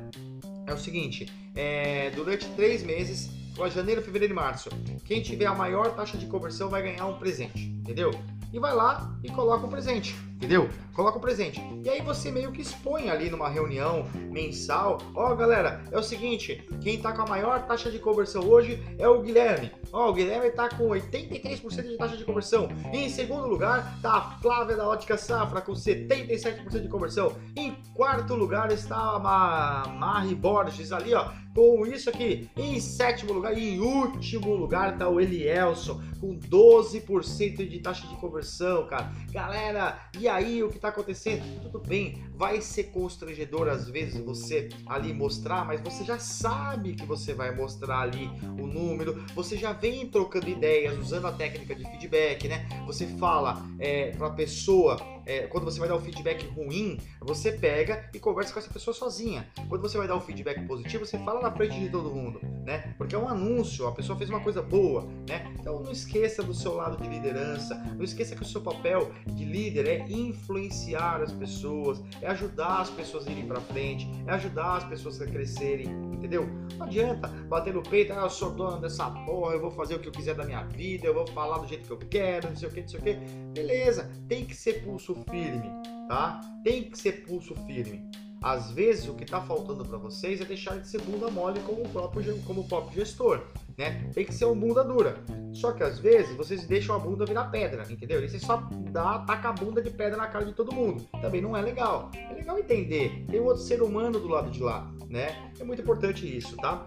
é o seguinte: é, durante três meses, janeiro, fevereiro e março, quem tiver a maior taxa de conversão vai ganhar um presente, entendeu? e vai lá e coloca o presente, entendeu? Coloca o presente. E aí você meio que expõe ali numa reunião mensal, ó oh, galera, é o seguinte, quem tá com a maior taxa de conversão hoje é o Guilherme. Ó, oh, o Guilherme tá com 83% de taxa de conversão. E em segundo lugar tá a Flávia da Ótica Safra com 77% de conversão. Em quarto lugar está a Mari Borges ali, ó, com isso aqui. Em sétimo lugar e em último lugar está o Elielson com 12% de taxa de conversão, cara. Galera, e aí o que está acontecendo? Tudo bem, vai ser constrangedor às vezes você ali mostrar, mas você já sabe que você vai mostrar ali o número, você já vem trocando ideias usando a técnica de feedback, né? Você fala é, para a pessoa é, quando você vai dar um feedback ruim, você pega e conversa com essa pessoa sozinha. Quando você vai dar um feedback positivo, você fala na frente de todo mundo, né? Porque é um anúncio, a pessoa fez uma coisa boa, né? Então não esqueça do seu lado de liderança, não esqueça que o seu papel de líder é influenciar as pessoas, é ajudar as pessoas a irem para frente, é ajudar as pessoas a crescerem, entendeu? Não adianta bater no peito, ah, eu sou dono dessa porra, eu vou fazer o que eu quiser da minha vida, eu vou falar do jeito que eu quero, não sei o que, não sei o que. Beleza, tem que ser pulso firme, tá? Tem que ser pulso firme. Às vezes o que está faltando para vocês é deixar de ser bunda mole como o próprio, como o próprio gestor, né? Tem que ser um bunda dura. Só que às vezes vocês deixam a bunda virar pedra, entendeu? E você só dá, taca a bunda de pedra na cara de todo mundo. Também não é legal. É legal entender. Tem um outro ser humano do lado de lá, né? É muito importante isso, tá?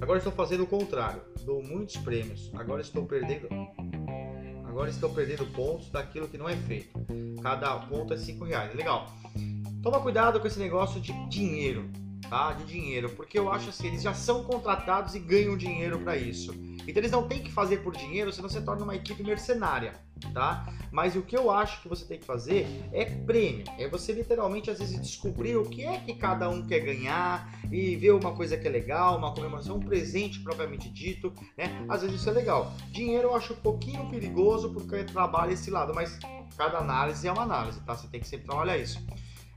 Agora estou fazendo o contrário. Dou muitos prêmios. Agora estou perdendo. Agora estou perdendo pontos daquilo que não é feito. Cada ponto é 5 reais. Legal. Toma cuidado com esse negócio de dinheiro, tá? De dinheiro, porque eu acho assim, eles já são contratados e ganham dinheiro para isso. Então eles não têm que fazer por dinheiro, senão você torna uma equipe mercenária, tá? Mas o que eu acho que você tem que fazer é prêmio. É você literalmente às vezes descobrir o que é que cada um quer ganhar e ver uma coisa que é legal, uma comemoração, um presente propriamente dito, né? Às vezes isso é legal. Dinheiro eu acho um pouquinho perigoso porque trabalha esse lado, mas cada análise é uma análise, tá? Você tem que sempre trabalhar isso.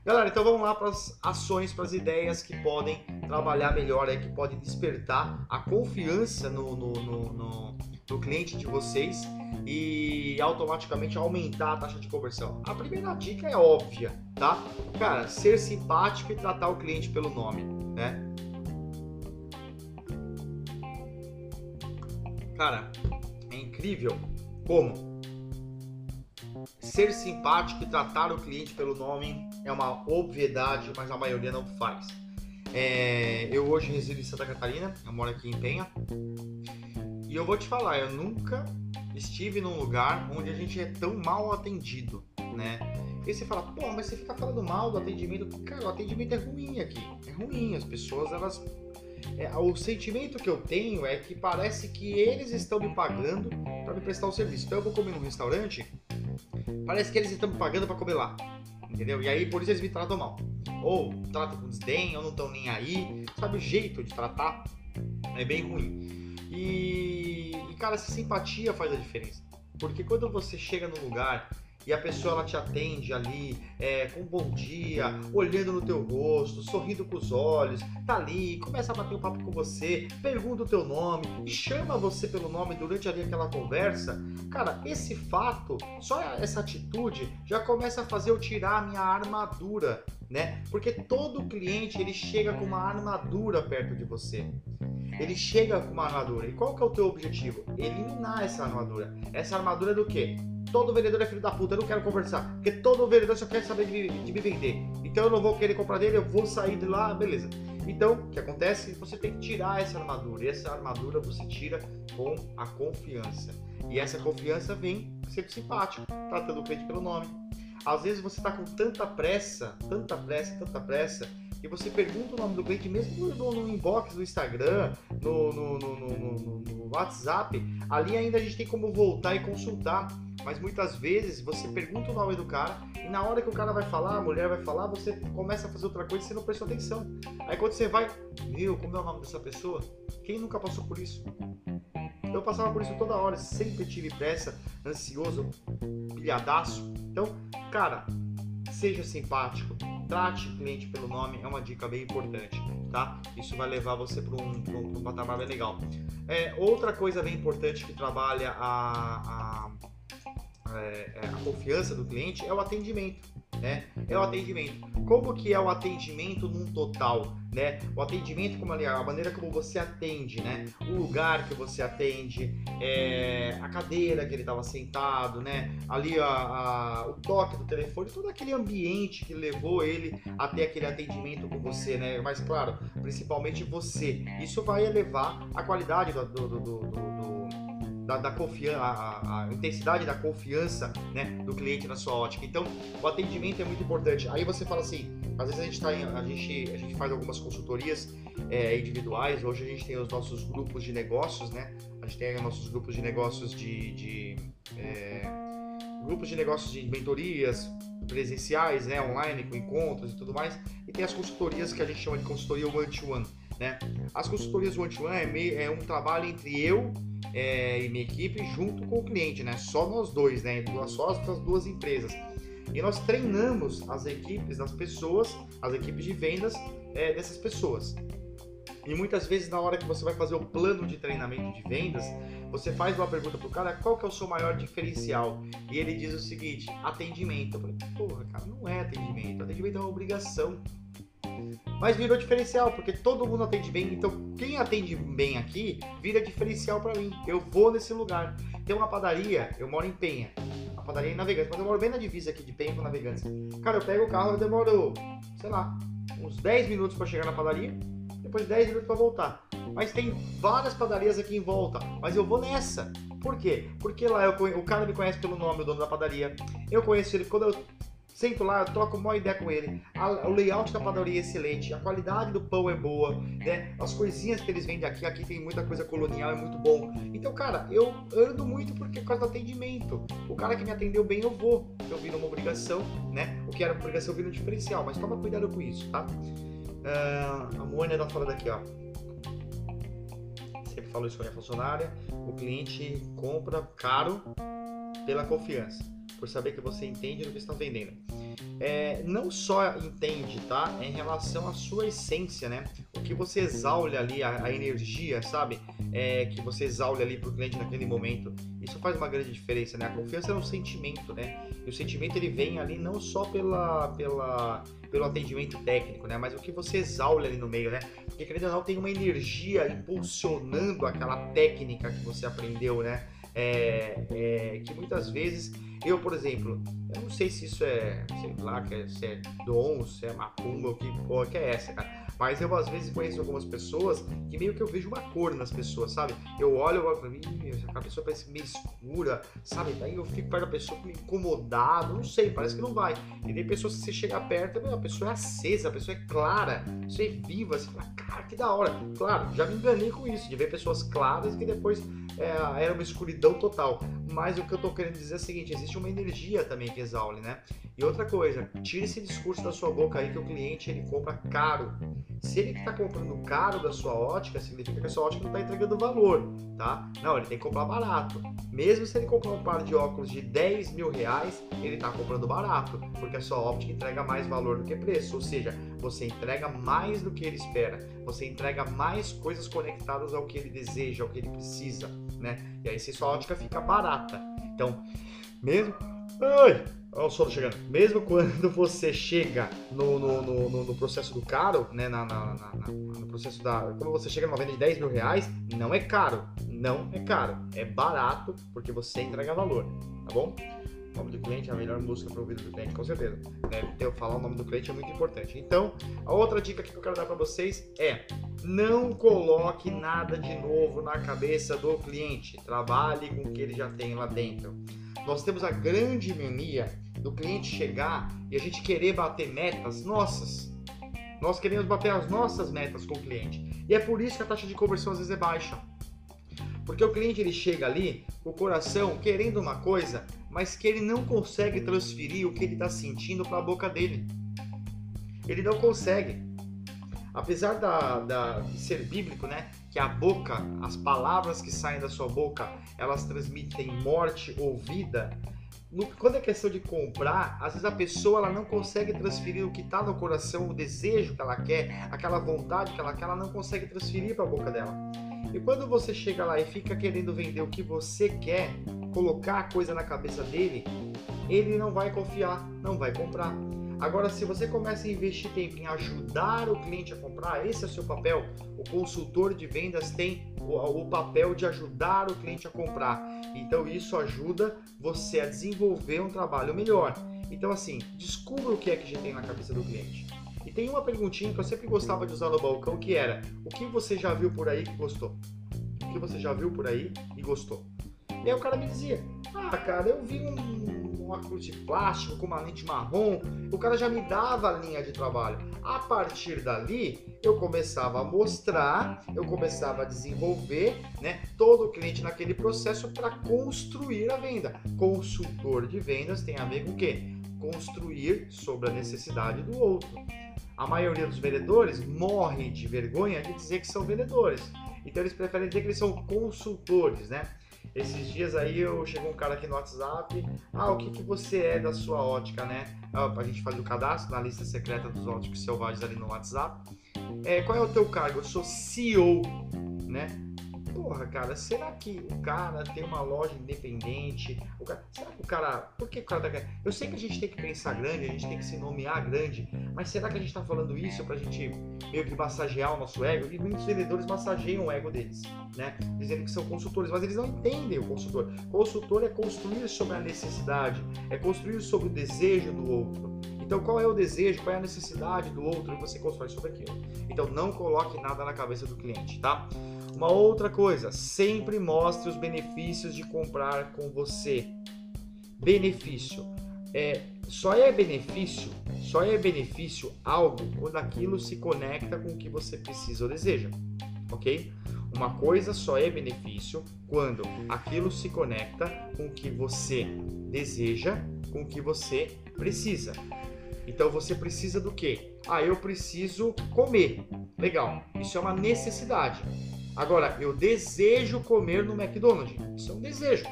Galera, então vamos lá para as ações, para as ideias que podem trabalhar melhor, aí, que podem despertar a confiança no, no, no, no, no cliente de vocês e automaticamente aumentar a taxa de conversão. A primeira dica é óbvia, tá? Cara, ser simpático e tratar o cliente pelo nome, né? Cara, é incrível como ser simpático e tratar o cliente pelo nome é uma obviedade, mas a maioria não faz. É, eu hoje resido em Santa Catarina, eu moro aqui em Penha. E eu vou te falar, eu nunca estive num lugar onde a gente é tão mal atendido, né? E você fala, pô, mas você fica falando mal do atendimento. Cara, o atendimento é ruim aqui. É ruim, as pessoas, elas. É, o sentimento que eu tenho é que parece que eles estão me pagando para me prestar o um serviço. Então eu vou comer num restaurante, parece que eles estão me pagando para comer lá. Entendeu? E aí por isso eles me tratam mal. Ou tratam com desdém, ou não estão nem aí. Sabe o jeito de tratar? É bem ruim. E, e cara, essa simpatia faz a diferença. Porque quando você chega no lugar e a pessoa ela te atende ali é, com um bom dia, olhando no teu rosto, sorrindo com os olhos, tá ali, começa a bater um papo com você, pergunta o teu nome e chama você pelo nome durante ali aquela conversa, cara, esse fato, só essa atitude já começa a fazer eu tirar a minha armadura, né? Porque todo cliente ele chega com uma armadura perto de você. Ele chega com uma armadura. E qual que é o teu objetivo? Eliminar essa armadura. Essa armadura é do quê? Todo vendedor é filho da puta, eu não quero conversar. Porque todo vendedor só quer saber de de me, vender. Então eu não vou querer comprar dele, eu vou sair de lá, beleza. Então, o que acontece? Você tem que tirar essa armadura. E essa armadura você tira com a confiança. E essa confiança vem sendo simpático, tratando o cliente pelo nome. Às vezes você está com tanta pressa, tanta pressa, tanta pressa, e você pergunta o nome do cliente, mesmo no, no inbox do Instagram, no, no, no, WhatsApp, ali ainda a gente tem como voltar e consultar. Mas muitas vezes você pergunta o nome do cara e na hora que o cara vai falar, a mulher vai falar, você começa a fazer outra coisa e você não prestou atenção. Aí quando você vai, meu, como é o nome dessa pessoa? Quem nunca passou por isso? Eu passava por isso toda hora, sempre tive pressa, ansioso, pilhadaço. Então, cara, seja simpático, trate o cliente pelo nome, é uma dica bem importante, tá? Isso vai levar você para um, um, um, patamar bem legal. É, outra coisa bem importante que trabalha a, a, é, é, a confiança do cliente é o atendimento né? É o atendimento. Como que é o atendimento num total, né? O atendimento, como ali, a maneira como você atende, né? O lugar que você atende, é, a cadeira que ele estava sentado, né? Ali a, a, o toque do telefone, todo aquele ambiente que levou ele até aquele atendimento com você, né? Mas claro, principalmente você. Isso vai elevar a qualidade do, do, do, do da, da confiança, a, intensidade da confiança né, do cliente na sua ótica. Então, o atendimento é muito importante. Aí você fala assim, às vezes a gente, tá em, a gente, a gente faz algumas consultorias é, individuais, hoje a gente tem os nossos grupos de negócios, né? A gente tem os nossos grupos de negócios de, de é, grupos de negócios de mentorias presenciais, né, online, com encontros e tudo mais, e tem as consultorias que a gente chama de consultoria one-to-one. -one, né? As consultorias one-to-one -one é, é um trabalho entre eu é, e minha equipe junto com o cliente, né? Só nós dois, né? Só as duas empresas. E nós treinamos as equipes das pessoas, as equipes de vendas é, dessas pessoas. E muitas vezes na hora que você vai fazer o plano de treinamento de vendas, você faz uma pergunta pro cara, qual que é o seu maior diferencial? E ele diz o seguinte, atendimento. Eu falei, porra, cara, não é atendimento, atendimento é uma obrigação. Mas virou diferencial, porque todo mundo atende bem. Então, quem atende bem aqui vira diferencial para mim. Eu vou nesse lugar. Tem uma padaria, eu moro em Penha. A padaria é em Navegantes, mas eu moro bem na divisa aqui de Penha com Navegantes. Cara, eu pego o carro, eu demoro, sei lá, uns 10 minutos para chegar na padaria, depois 10 minutos para voltar. Mas tem várias padarias aqui em volta, mas eu vou nessa. Por quê? Porque lá eu, o cara me conhece pelo nome, o dono da padaria. Eu conheço ele quando eu Sento lá, troco uma ideia com ele. O layout da padaria é excelente, a qualidade do pão é boa, né? As coisinhas que eles vendem aqui, aqui tem muita coisa colonial, é muito bom. Então, cara, eu ando muito porque por causa do atendimento. O cara que me atendeu bem, eu vou. Eu viro uma obrigação, né? O que era uma obrigação, eu viro um diferencial. Mas toma cuidado com isso, tá? Uh, a Mônia tá falando aqui, ó sempre falo isso com a minha funcionária, o cliente compra caro pela confiança por saber que você entende do que está vendendo. É, não só entende, tá? É em relação à sua essência, né? O que você exaule ali, a, a energia, sabe? É, que você exaule ali para o cliente naquele momento. Isso faz uma grande diferença, né? A confiança é um sentimento, né? E o sentimento ele vem ali não só pela, pela, pelo atendimento técnico, né? Mas o que você exaule ali no meio, né? Porque, querendo ou não, tem uma energia impulsionando aquela técnica que você aprendeu, né? É, é, que muitas vezes eu, por exemplo, eu não sei se isso é, sei lá, se é dom, se é macumba, o que porra que é essa, cara. Mas eu às vezes conheço algumas pessoas que meio que eu vejo uma cor nas pessoas, sabe? Eu olho e falo a pessoa parece meio escura, sabe? Daí eu fico perto da pessoa meio incomodado, não sei, parece que não vai. E tem pessoas que você chega perto, a pessoa é acesa, a pessoa é clara, a pessoa é viva, você fala, cara, que da hora. Claro, já me enganei com isso, de ver pessoas claras que depois é, era uma escuridão total. Mas o que eu tô querendo dizer é o seguinte: existe uma energia também que exaule, né? E outra coisa, tire esse discurso da sua boca aí que o cliente ele compra caro. Se ele está comprando caro da sua ótica, significa que a sua ótica não está entregando valor, tá? Não, ele tem que comprar barato. Mesmo se ele comprar um par de óculos de 10 mil reais, ele está comprando barato, porque a sua óptica entrega mais valor do que preço. Ou seja, você entrega mais do que ele espera, você entrega mais coisas conectadas ao que ele deseja, ao que ele precisa, né? E aí se sua ótica fica barata. Então, mesmo. Ai! Olha o sono chegando. Mesmo quando (laughs) você chega no, no, no, no processo do caro, né? Na, na, na, no processo da. Quando você chega numa venda de 10 mil reais, não é caro. Não é caro. É barato porque você entrega valor. Tá bom? O nome do cliente é a melhor música para ouvir do cliente, com certeza. Né? Ter, falar o nome do cliente é muito importante. Então, a outra dica que eu quero dar para vocês é: não coloque nada de novo na cabeça do cliente. Trabalhe com o que ele já tem lá dentro. Nós temos a grande mania do cliente chegar e a gente querer bater metas nossas. Nós queremos bater as nossas metas com o cliente. E é por isso que a taxa de conversão às vezes é baixa. Porque o cliente ele chega ali com o coração querendo uma coisa, mas que ele não consegue transferir o que ele está sentindo para a boca dele. Ele não consegue. Apesar da, da, de ser bíblico, né, que a boca, as palavras que saem da sua boca, elas transmitem morte ou vida. No, quando é questão de comprar, às vezes a pessoa ela não consegue transferir o que está no coração, o desejo que ela quer, aquela vontade que ela quer, ela não consegue transferir para a boca dela. E quando você chega lá e fica querendo vender o que você quer, colocar a coisa na cabeça dele, ele não vai confiar, não vai comprar. Agora, se você começa a investir tempo em ajudar o cliente a comprar, esse é o seu papel. O consultor de vendas tem o, papel de ajudar o cliente a comprar. Então, isso ajuda você a desenvolver um trabalho melhor. Então, assim, descubra o que é que já tem na cabeça do cliente. E tem uma perguntinha que eu sempre gostava de usar no balcão, que era: o que você já viu por aí que gostou? O que você já viu por aí e gostou? E aí o cara me dizia: Ah, cara, eu vi um, um óculos de plástico com uma lente marrom. O cara já me dava a linha de trabalho. A partir dali, eu começava a mostrar, eu começava a desenvolver, né, todo o cliente naquele processo para construir a venda. Consultor de vendas tem a ver com o quê? Construir sobre a necessidade do outro. A maioria dos vendedores morre de vergonha de dizer que são vendedores. Então eles preferem dizer que eles são consultores, né? Esses dias aí eu chegou um cara aqui no WhatsApp, ah, o que, que você é da sua ótica, né? Ah, a gente faz o cadastro na lista secreta dos óticos selvagens ali no WhatsApp. é, qual é o teu cargo? Eu sou CEO, né? Porra, cara, será que o cara tem uma loja independente? O cara, será que o cara. Por que o cara tá. Eu sei que a gente tem que pensar grande, a gente tem que se nomear grande, mas será que a gente tá falando isso pra gente meio que massagear o nosso ego? E muitos vendedores massageiam o ego deles, né? Dizendo que são consultores, mas eles não entendem o consultor. Consultor é construir sobre a necessidade, é construir sobre o desejo do outro. Então, qual é o desejo, qual é a necessidade do outro e você constrói sobre aquilo. Então, não coloque nada na cabeça do cliente, tá? Uma outra coisa, sempre mostre os benefícios de comprar com você. Benefício. É, só é benefício, só é benefício algo quando aquilo se conecta com o que você precisa ou deseja, ok? Uma coisa só é benefício quando aquilo se conecta com o que você deseja, com o que você precisa. Então você precisa do quê? Ah, eu preciso comer. Legal. Isso é uma necessidade. Agora, eu desejo comer no McDonald's. Isso é um desejo.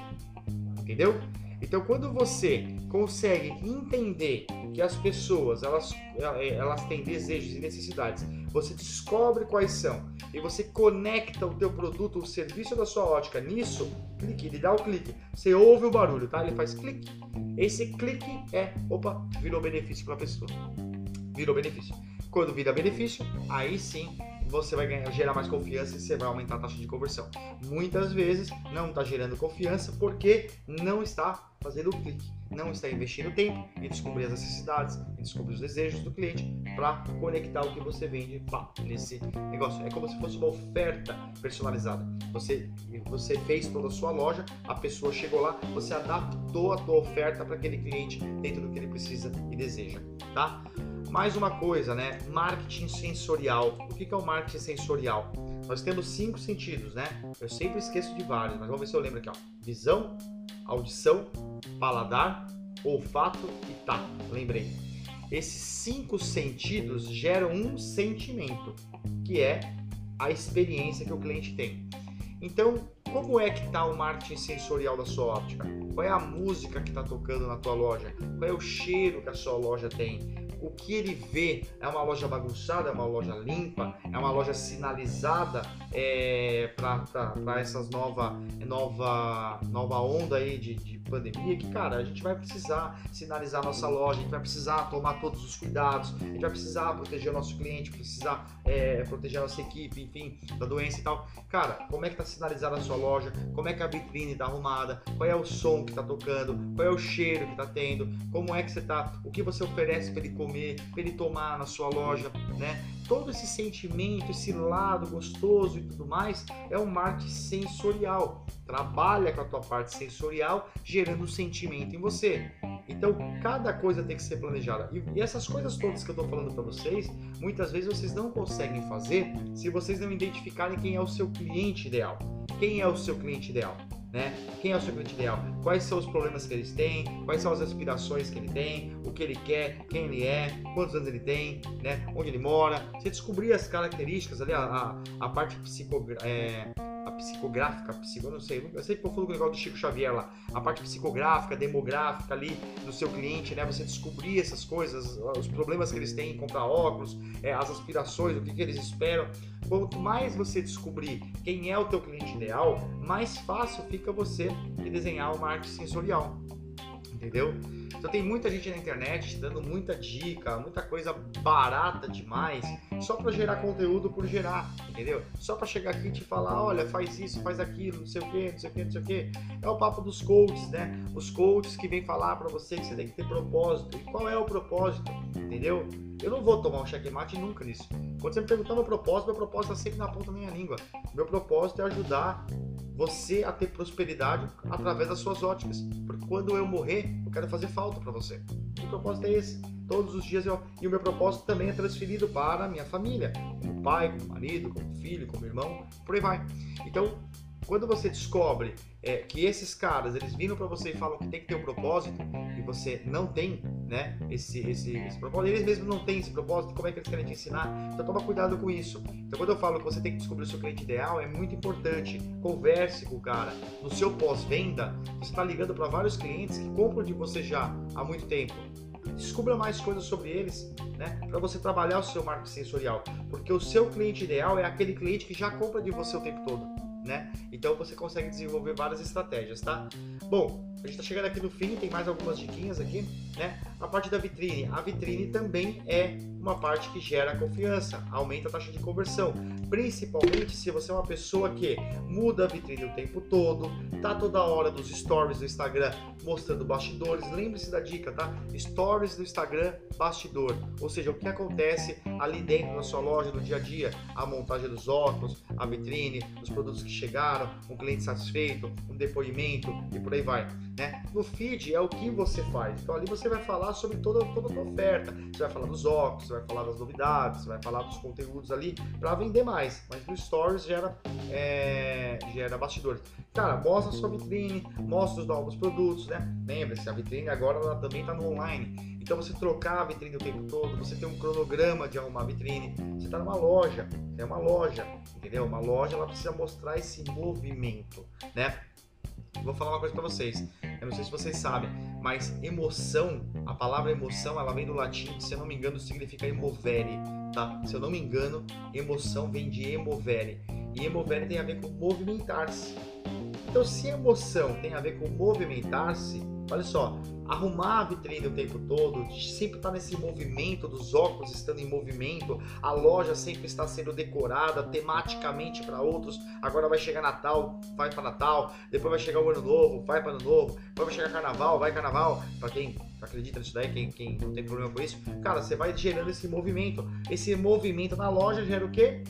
Entendeu? Então, quando você consegue entender que as pessoas elas, elas têm desejos e necessidades, você descobre quais são e você conecta o teu produto, o serviço da sua ótica nisso, clique, ele dá o clique. Você ouve o barulho, tá? Ele faz clique. Esse clique é, opa, virou benefício para a pessoa. Virou benefício. Quando vira benefício, aí sim você vai ganhar, gerar mais confiança e você vai aumentar a taxa de conversão. Muitas vezes não está gerando confiança porque não está fazendo o clique, não está investindo tempo em descobrir as necessidades, em descobrir os desejos do cliente para conectar o que você vende pá, nesse negócio. É como se fosse uma oferta personalizada. Você, você fez toda a sua loja, a pessoa chegou lá, você adaptou a tua oferta para aquele cliente dentro do que ele precisa e deseja, tá? Mais uma coisa, né? Marketing sensorial. O que é o marketing sensorial? Nós temos cinco sentidos, né? Eu sempre esqueço de vários, mas vamos ver se eu lembro aqui, ó. Visão, audição, paladar, olfato e tato. Lembrei. Esses cinco sentidos geram um sentimento, que é a experiência que o cliente tem. Então, como é que está o marketing sensorial da sua óptica? Qual é a música que está tocando na tua loja? Qual é o cheiro que a sua loja tem? O que ele vê é uma loja bagunçada, é uma loja limpa, é uma loja sinalizada é, para essas nova, nova, nova onda aí de, de pandemia, que cara, a gente vai precisar sinalizar nossa loja, a gente vai precisar tomar todos os cuidados, a gente vai precisar proteger o nosso cliente, precisar é, proteger a nossa equipe, enfim, da doença e tal. Cara, como é que tá sinalizada a sua loja? Como é que a vitrine tá arrumada? Qual é o som que tá tocando? Qual é o cheiro que tá tendo? Como é que você tá? O que você oferece para ele comer, para ele tomar na sua loja, né? Todo esse sentimento, esse lado gostoso tudo mais é um marketing sensorial. Trabalha com a tua parte sensorial, gerando sentimento em você. Então, cada coisa tem que ser planejada. E essas coisas todas que eu estou falando para vocês, muitas vezes vocês não conseguem fazer se vocês não identificarem quem é o seu cliente ideal. Quem é o seu cliente ideal? Né? Quem é o seu cliente ideal? Quais são os problemas que eles têm? Quais são as aspirações que ele tem? O que ele quer? Quem ele é? Quantos anos ele tem? Né? Onde ele mora? Você descobrir as características ali, a, a, a parte psicográfica. É, psicográfica, psico, não sei, eu sei eu com o negócio do Chico Xavier lá, a parte psicográfica, demográfica ali do seu cliente, né? Você descobrir essas coisas, os problemas que eles têm em comprar óculos, é, as aspirações, o que, que eles esperam. Quanto mais você descobrir quem é o teu cliente ideal, mais fácil fica você de desenhar o marketing sensorial. Entendeu? Então tem muita gente na internet dando muita dica, muita coisa barata demais, só para gerar conteúdo por gerar, entendeu? Só para chegar aqui e te falar, olha, faz isso, faz aquilo, não sei o que, não sei o que, não sei o que. É o papo dos coaches, né? Os coaches que vêm falar para você que você tem que ter propósito. E qual é o propósito? Entendeu? Eu não vou tomar um checkmate nunca nisso. Quando você me perguntar meu propósito, meu propósito está sempre na ponta da minha língua. Meu propósito é ajudar você a ter prosperidade através das suas óticas. Porque quando eu morrer, eu quero fazer falta para você. O propósito é esse. Todos os dias eu. E o meu propósito também é transferido para a minha família, como pai, como marido, como filho, como irmão, por aí vai. Então, quando você descobre é, que esses caras eles viram para você e falam que tem que ter um propósito e você não tem, né, esse, esse, esse propósito, eles mesmos não têm esse propósito, como é que eles querem te ensinar? Então toma cuidado com isso. Então quando eu falo que você tem que descobrir o seu cliente ideal, é muito importante. Converse com o cara. No seu pós-venda, você está ligando para vários clientes que compram de você já há muito tempo. descubra mais coisas sobre eles, né? Para você trabalhar o seu marketing sensorial, porque o seu cliente ideal é aquele cliente que já compra de você o tempo todo, né? Então você consegue desenvolver várias estratégias, tá? Bom, a gente está chegando aqui no fim, tem mais algumas diquinhas aqui, né? A parte da vitrine. A vitrine também é uma parte que gera confiança, aumenta a taxa de conversão. Principalmente se você é uma pessoa que muda a vitrine o tempo todo, tá toda hora nos stories do Instagram mostrando bastidores. Lembre-se da dica, tá? Stories do Instagram, bastidor. Ou seja, o que acontece ali dentro da sua loja, no dia a dia, a montagem dos óculos, a vitrine, os produtos que chegaram, um cliente satisfeito, um depoimento e por aí vai. Né? No feed é o que você faz. Então ali você vai falar sobre toda, toda a tua oferta. Você vai falar dos óculos, você vai falar das novidades, você vai falar dos conteúdos ali para vender mais. Mas no Stories gera, é, gera bastidores. Cara, mostra a sua vitrine, mostra os novos produtos, né? Lembre-se, a vitrine agora ela também está no online. Então você trocar a vitrine o tempo todo, você tem um cronograma de arrumar a vitrine, você está numa loja, é uma loja, entendeu? Uma loja ela precisa mostrar esse movimento, né? Vou falar uma coisa para vocês. Eu não sei se vocês sabem, mas emoção, a palavra emoção, ela vem do latim, se eu não me engano, significa emovere, tá? Se eu não me engano, emoção vem de emovere. E emovere tem a ver com movimentar-se. Então, se emoção tem a ver com movimentar-se, olha só, arrumar a vitrine o tempo todo, sempre estar tá nesse movimento dos óculos estando em movimento, a loja sempre está sendo decorada tematicamente para outros. Agora vai chegar Natal, vai para Natal, depois vai chegar o Ano Novo, vai para Ano Novo, depois vai chegar Carnaval, vai Carnaval. Para quem acredita nisso daí, quem, quem não tem problema com isso, cara, você vai gerando esse movimento. Esse movimento na loja gera o quê?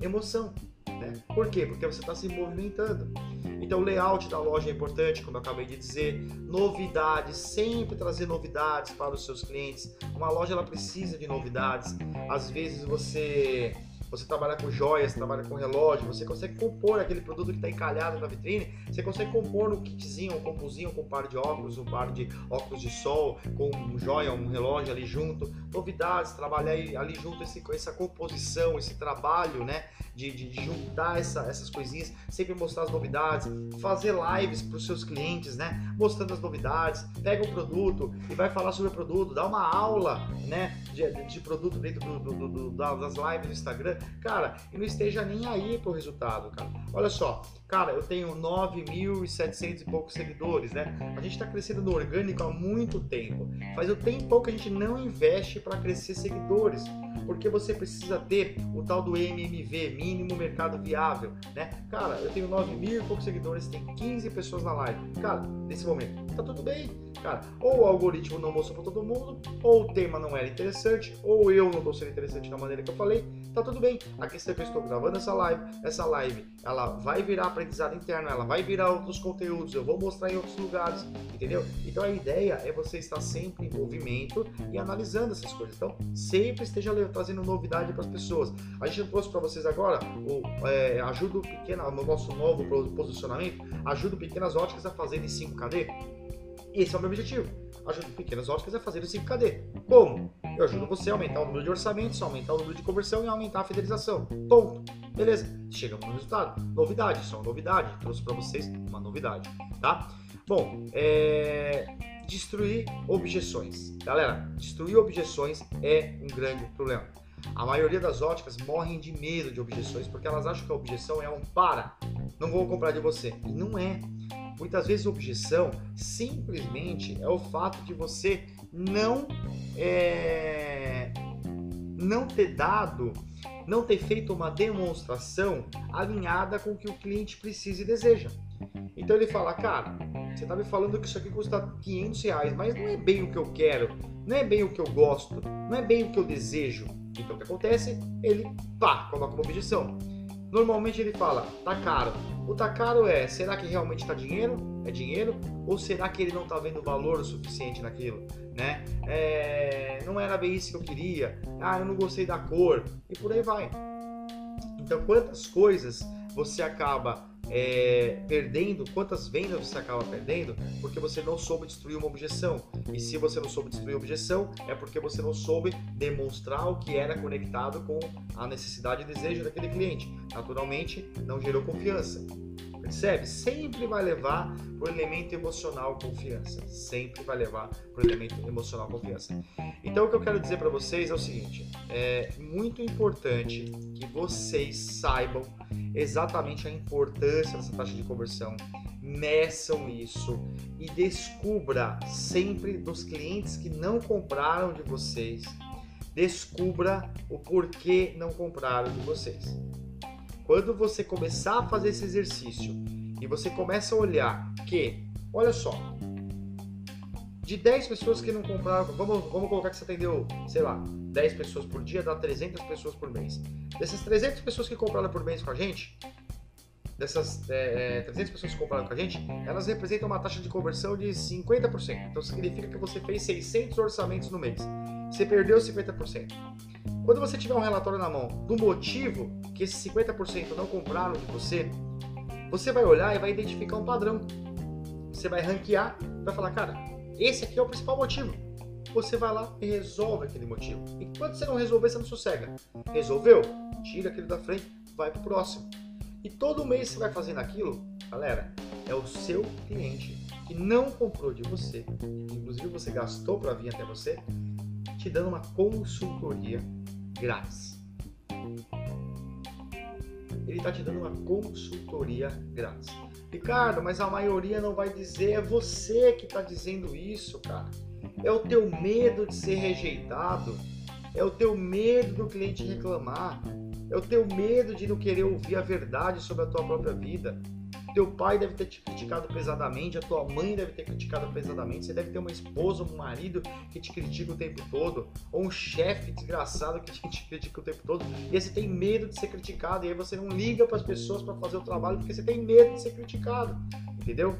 Emoção. Né? Por quê? Porque você está se movimentando. Então, o layout da loja é importante, como eu acabei de dizer. Novidades, sempre trazer novidades para os seus clientes. Uma loja ela precisa de novidades. Às vezes você você trabalha com joias, trabalha com relógio, você consegue compor aquele produto que está encalhado na vitrine, você consegue compor no kitzinho, um compozinho, com um par de óculos, um par de óculos de sol, com um joia, um relógio ali junto, novidades, trabalhar ali junto esse, essa composição, esse trabalho, né, de, de, de juntar essa, essas coisinhas, sempre mostrar as novidades, fazer lives para os seus clientes, né, mostrando as novidades, pega um produto e vai falar sobre o produto, dá uma aula, né, de, de produto dentro do, do, do, das lives do Instagram, cara, e não esteja nem aí pro resultado, cara. Olha só, cara, eu tenho 9.700 e poucos seguidores, né? A gente está crescendo no orgânico há muito tempo. Faz o tempo que a gente não investe para crescer seguidores, porque você precisa ter o tal do MMV, mínimo mercado viável, né? Cara, eu tenho 9 mil e poucos seguidores, tem 15 pessoas na live. Cara, nesse momento, tá tudo bem, cara. Ou o algoritmo não mostrou para todo mundo, ou o tema não era interessante, ou eu não estou sendo interessante da maneira que eu falei, tá tudo bem. A questão é que eu estou gravando essa live, essa live, ela vai virar aprendizado interno, ela vai virar outros conteúdos, eu vou mostrar em outros lugares, entendeu? Então a ideia é você estar sempre em movimento e analisando essas coisas. Então, sempre esteja trazendo novidade para as pessoas. A gente trouxe para vocês agora o é, ajuda pequeno, no nosso novo posicionamento, ajuda pequenas óticas a fazerem 5KD. Esse é o meu objetivo. Ajudo pequenas óticas a fazer o 5KD. Como? Eu ajudo você a aumentar o número de orçamentos, aumentar o número de conversão e aumentar a fidelização. Ponto. Beleza. Chegamos no resultado. Novidade, só uma novidade. Trouxe para vocês uma novidade, tá? Bom, é... destruir objeções. Galera, destruir objeções é um grande problema. A maioria das óticas morrem de medo de objeções porque elas acham que a objeção é um para, não vou comprar de você. E não é. Muitas vezes objeção simplesmente é o fato de você não é, não ter dado, não ter feito uma demonstração alinhada com o que o cliente precisa e deseja. Então ele fala, cara, você está me falando que isso aqui custa 500 reais, mas não é bem o que eu quero, não é bem o que eu gosto, não é bem o que eu desejo. Então o que acontece? Ele, pá, coloca uma objeção. Normalmente ele fala, tá caro. O tá caro é, será que realmente tá dinheiro? É dinheiro? Ou será que ele não tá vendo valor o suficiente naquilo? Né? É, não era bem isso que eu queria. Ah, eu não gostei da cor. E por aí vai. Então, quantas coisas você acaba é, perdendo, quantas vendas você acaba perdendo porque você não soube destruir uma objeção. E se você não soube destruir a objeção, é porque você não soube demonstrar o que era conectado com a necessidade e desejo daquele cliente. Naturalmente, não gerou confiança. Percebe? Sempre vai levar para o elemento emocional confiança. Sempre vai levar para o elemento emocional confiança. Então, o que eu quero dizer para vocês é o seguinte: é muito importante que vocês saibam exatamente a importância dessa taxa de conversão, meçam isso e descubra sempre dos clientes que não compraram de vocês, descubra o porquê não compraram de vocês. Quando você começar a fazer esse exercício e você começa a olhar que, olha só, de 10 pessoas que não compraram, vamos, vamos colocar que você atendeu, sei lá, 10 pessoas por dia, dá 300 pessoas por mês. Dessas 300 pessoas que compraram por mês com a gente, dessas é, 300 pessoas que compraram com a gente, elas representam uma taxa de conversão de 50%. Então significa que você fez 600 orçamentos no mês. Você perdeu 50%. Quando você tiver um relatório na mão do motivo que esses 50% não compraram de você, você vai olhar e vai identificar um padrão. Você vai ranquear, vai falar, cara, esse aqui é o principal motivo. Você vai lá e resolve aquele motivo. E quando você não resolver, você não sossega. Resolveu? Tira aquele da frente, vai pro próximo. E todo mês você vai fazendo aquilo, galera, é o seu cliente que não comprou de você, inclusive você gastou para vir até você, te dando uma consultoria grátis. Ele está te dando uma consultoria grátis. Ricardo, mas a maioria não vai dizer, é você que está dizendo isso, cara. É o teu medo de ser rejeitado, é o teu medo do cliente reclamar, é o teu medo de não querer ouvir a verdade sobre a tua própria vida. Teu pai deve ter te criticado pesadamente, a tua mãe deve ter criticado pesadamente, você deve ter uma esposa, um marido que te critica o tempo todo, ou um chefe desgraçado que te (laughs) critica o tempo todo, e aí você tem medo de ser criticado, e aí você não liga para as pessoas para fazer o trabalho porque você tem medo de ser criticado, entendeu?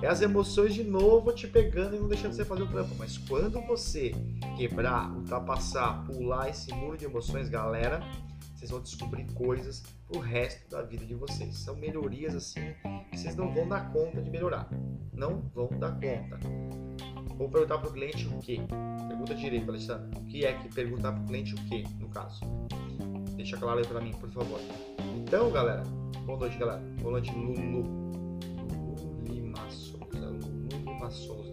É as emoções de novo te pegando e não deixando você fazer o trampo. Mas quando você quebrar, ultrapassar, pular esse muro de emoções, galera, vocês vão descobrir coisas pro resto da vida de vocês. São melhorias assim que vocês não vão dar conta de melhorar. Não vão dar conta. Vou perguntar pro cliente o quê? Pergunta direito, Alexandre. O que é que perguntar pro cliente o quê, no caso? Deixa claro aí pra mim, por favor. Então, galera, boa noite, galera. Boa noite, Lulu. Lulu Lima Souza. Lulu Lima Souza.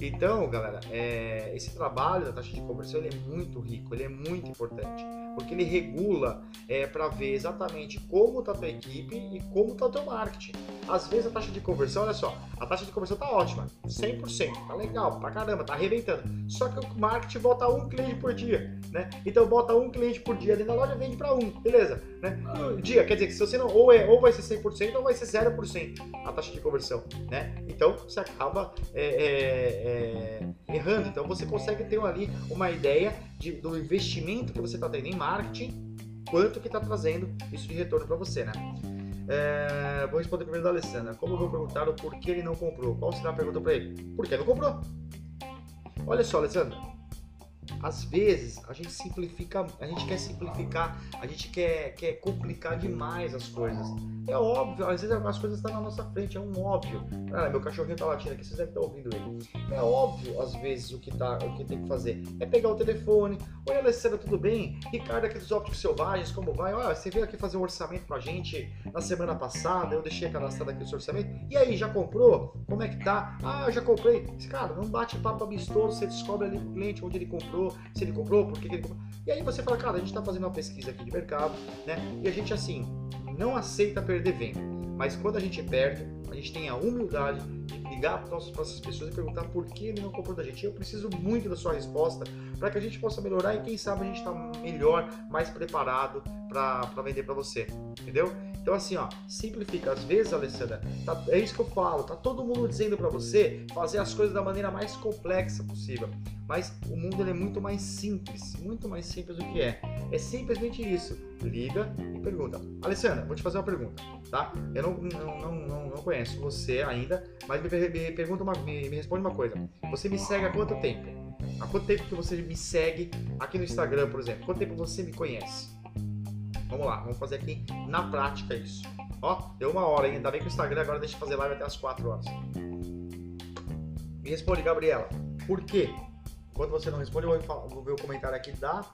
Então, galera, é, esse trabalho da taxa de conversão ele é muito rico, ele é muito importante porque ele regula é, para ver exatamente como está a tua equipe e como está o teu marketing. Às vezes a taxa de conversão, olha só, a taxa de conversão tá ótima, 100%, tá legal, pra caramba, tá arrebentando. Só que o marketing bota um cliente por dia, né? Então bota um cliente por dia dentro da loja, vende para um, beleza? Né? Dia, quer dizer que se você não, ou, é, ou vai ser 100% ou vai ser 0% a taxa de conversão, né? Então você acaba é, é, é, errando. Então você consegue ter ali uma ideia de, do investimento que você está tendo em marketing, quanto que está trazendo isso de retorno para você, né? É, vou responder primeiro da Alessandra. Como vou perguntar o porquê ele não comprou? Qual será a pergunta para ele? Por que não comprou? Olha só, Alessandra às vezes a gente simplifica, a gente quer simplificar, a gente quer, quer complicar demais as coisas. É óbvio, às vezes as coisas estão na nossa frente, é um óbvio. Ah, meu cachorrinho tá latindo aqui, vocês devem estar ouvindo ele. É óbvio, às vezes, o que, tá, o que tem que fazer. É pegar o telefone. Oi, Alessandra, tudo bem? Ricardo aqui dos Ópticos Selvagens, como vai? Olha, você veio aqui fazer um orçamento com a gente na semana passada, eu deixei cadastrado aqui o seu orçamento. E aí, já comprou? Como é que tá? Ah, já comprei. Cara, não bate papo amistoso, você descobre ali o cliente onde ele comprou, se ele comprou, por que, que ele comprou. E aí você fala, cara, a gente está fazendo uma pesquisa aqui de mercado, né? E a gente, assim, não aceita perder venda. Mas quando a gente perde, a gente tem a humildade de ligar para essas pessoas e perguntar por que ele não comprou da gente. Eu preciso muito da sua resposta para que a gente possa melhorar e quem sabe a gente está melhor, mais preparado para vender para você, entendeu? Então assim, ó, simplifica. Às vezes, Alessandra, tá, é isso que eu falo. Tá todo mundo dizendo para você fazer as coisas da maneira mais complexa possível. Mas o mundo é muito mais simples, muito mais simples do que é. É simplesmente isso. Liga e pergunta. Alessandra, vou te fazer uma pergunta, tá? Eu não, não, não, não, não conheço você ainda, mas me, me pergunta uma, me, me responde uma coisa. Você me segue há quanto tempo? Há quanto tempo que você me segue aqui no Instagram, por exemplo? Quanto tempo você me conhece? Vamos lá, vamos fazer aqui na prática isso. Ó, deu uma hora, hein? Ainda bem que o Instagram agora deixa eu fazer live até as 4 horas. Me responde, Gabriela. Por quê? Enquanto você não responde, eu vou, ver o comentário aqui da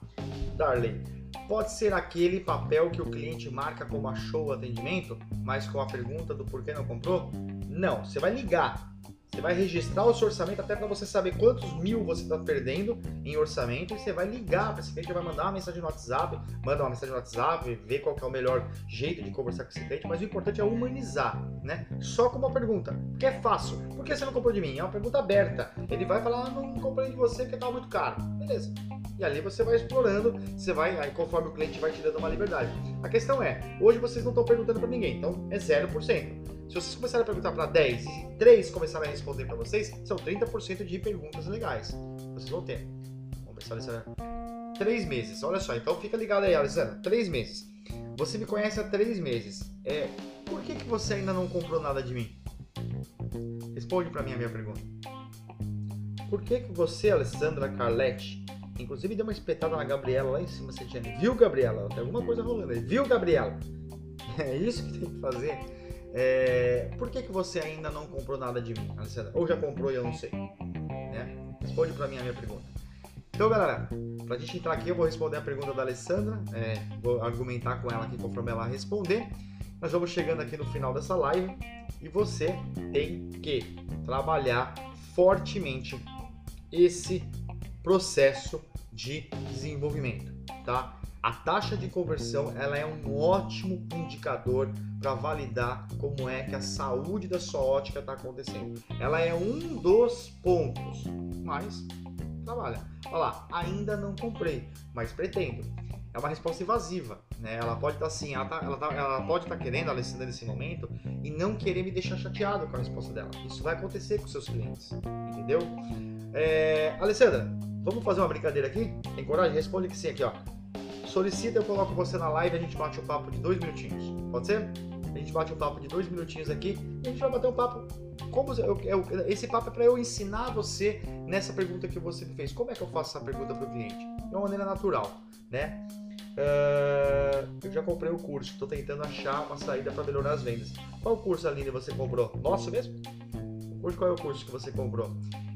Darley. pode ser aquele papel que o cliente marca como achou o atendimento, mas com a pergunta do porquê não comprou? Não, você vai ligar você vai registrar o seu orçamento até para você saber quantos mil você está perdendo em orçamento e você vai ligar para esse cliente, vai mandar uma mensagem no WhatsApp, manda uma mensagem no WhatsApp, ver qual é o melhor jeito de conversar com esse cliente, mas o importante é humanizar, né? Só com uma pergunta, porque é fácil. Por que você não comprou de mim? É uma pergunta aberta. Ele vai falar, ah, não comprei de você porque estava muito caro. Beleza. E ali você vai explorando, você vai, aí conforme o cliente vai te dando uma liberdade. A questão é, hoje vocês não estão perguntando para ninguém, então é 0%. Se vocês começarem a perguntar para 10 e 3 começarem a responder para vocês, são 30% de perguntas legais. Vocês vão ter. Vamos se Alessandra. 3 meses. Olha só, então fica ligado aí, Alessandra. 3 meses. Você me conhece há 3 meses. É, por que, que você ainda não comprou nada de mim? Responde para mim a minha pergunta. Por que, que você, Alessandra Carletti, inclusive deu uma espetada na Gabriela lá em cima, você tinha. Viu, Gabriela? Tem alguma coisa rolando aí. Viu, Gabriela? (laughs) É isso que tem que fazer é, por que, que você ainda não comprou nada de mim? Ou já comprou e eu não sei? Né? Responde para mim a minha pergunta. Então, galera, pra gente entrar aqui, eu vou responder a pergunta da Alessandra, é, vou argumentar com ela aqui conforme ela responder. Nós vamos chegando aqui no final dessa live e você tem que trabalhar fortemente esse processo de desenvolvimento, tá? A taxa de conversão ela é um ótimo indicador para validar como é que a saúde da sua ótica está acontecendo. Ela é um dos pontos, mas trabalha. Olha lá, ainda não comprei, mas pretendo. É uma resposta evasiva, né? Ela pode estar tá assim, ela, tá, ela, tá, ela pode estar tá querendo, a Alessandra, nesse momento, e não querer me deixar chateado com a resposta dela. Isso vai acontecer com seus clientes, entendeu? É, Alessandra, vamos fazer uma brincadeira aqui? Tem coragem? Responde que sim aqui, ó solicita, eu coloco você na live, a gente bate um papo de dois minutinhos. Pode ser? A gente bate um papo de dois minutinhos aqui e a gente vai bater um papo. Como eu, eu, esse papo é para eu ensinar você nessa pergunta que você me fez. Como é que eu faço essa pergunta para o cliente? De uma maneira natural, né? Uh, eu já comprei o curso, estou tentando achar uma saída para melhorar as vendas. Qual curso, Aline, você comprou? Nosso mesmo? Curso, qual é o curso que você comprou?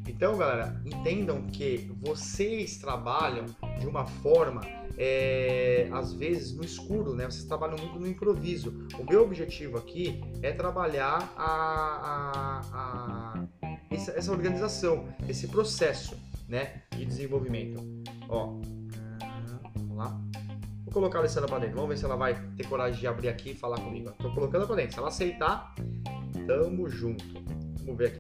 Então, galera, entendam que vocês trabalham de uma forma é, às vezes no escuro, né? Vocês trabalham muito no improviso. O meu objetivo aqui é trabalhar a, a, a essa, essa, organização, esse processo, né, de desenvolvimento. Ó, vamos lá. Vou colocar a Alessandra para dentro. Vamos ver se ela vai ter coragem de abrir aqui e falar comigo. Tô colocando para dentro. Se ela aceitar, tamo junto. Vamos ver aqui.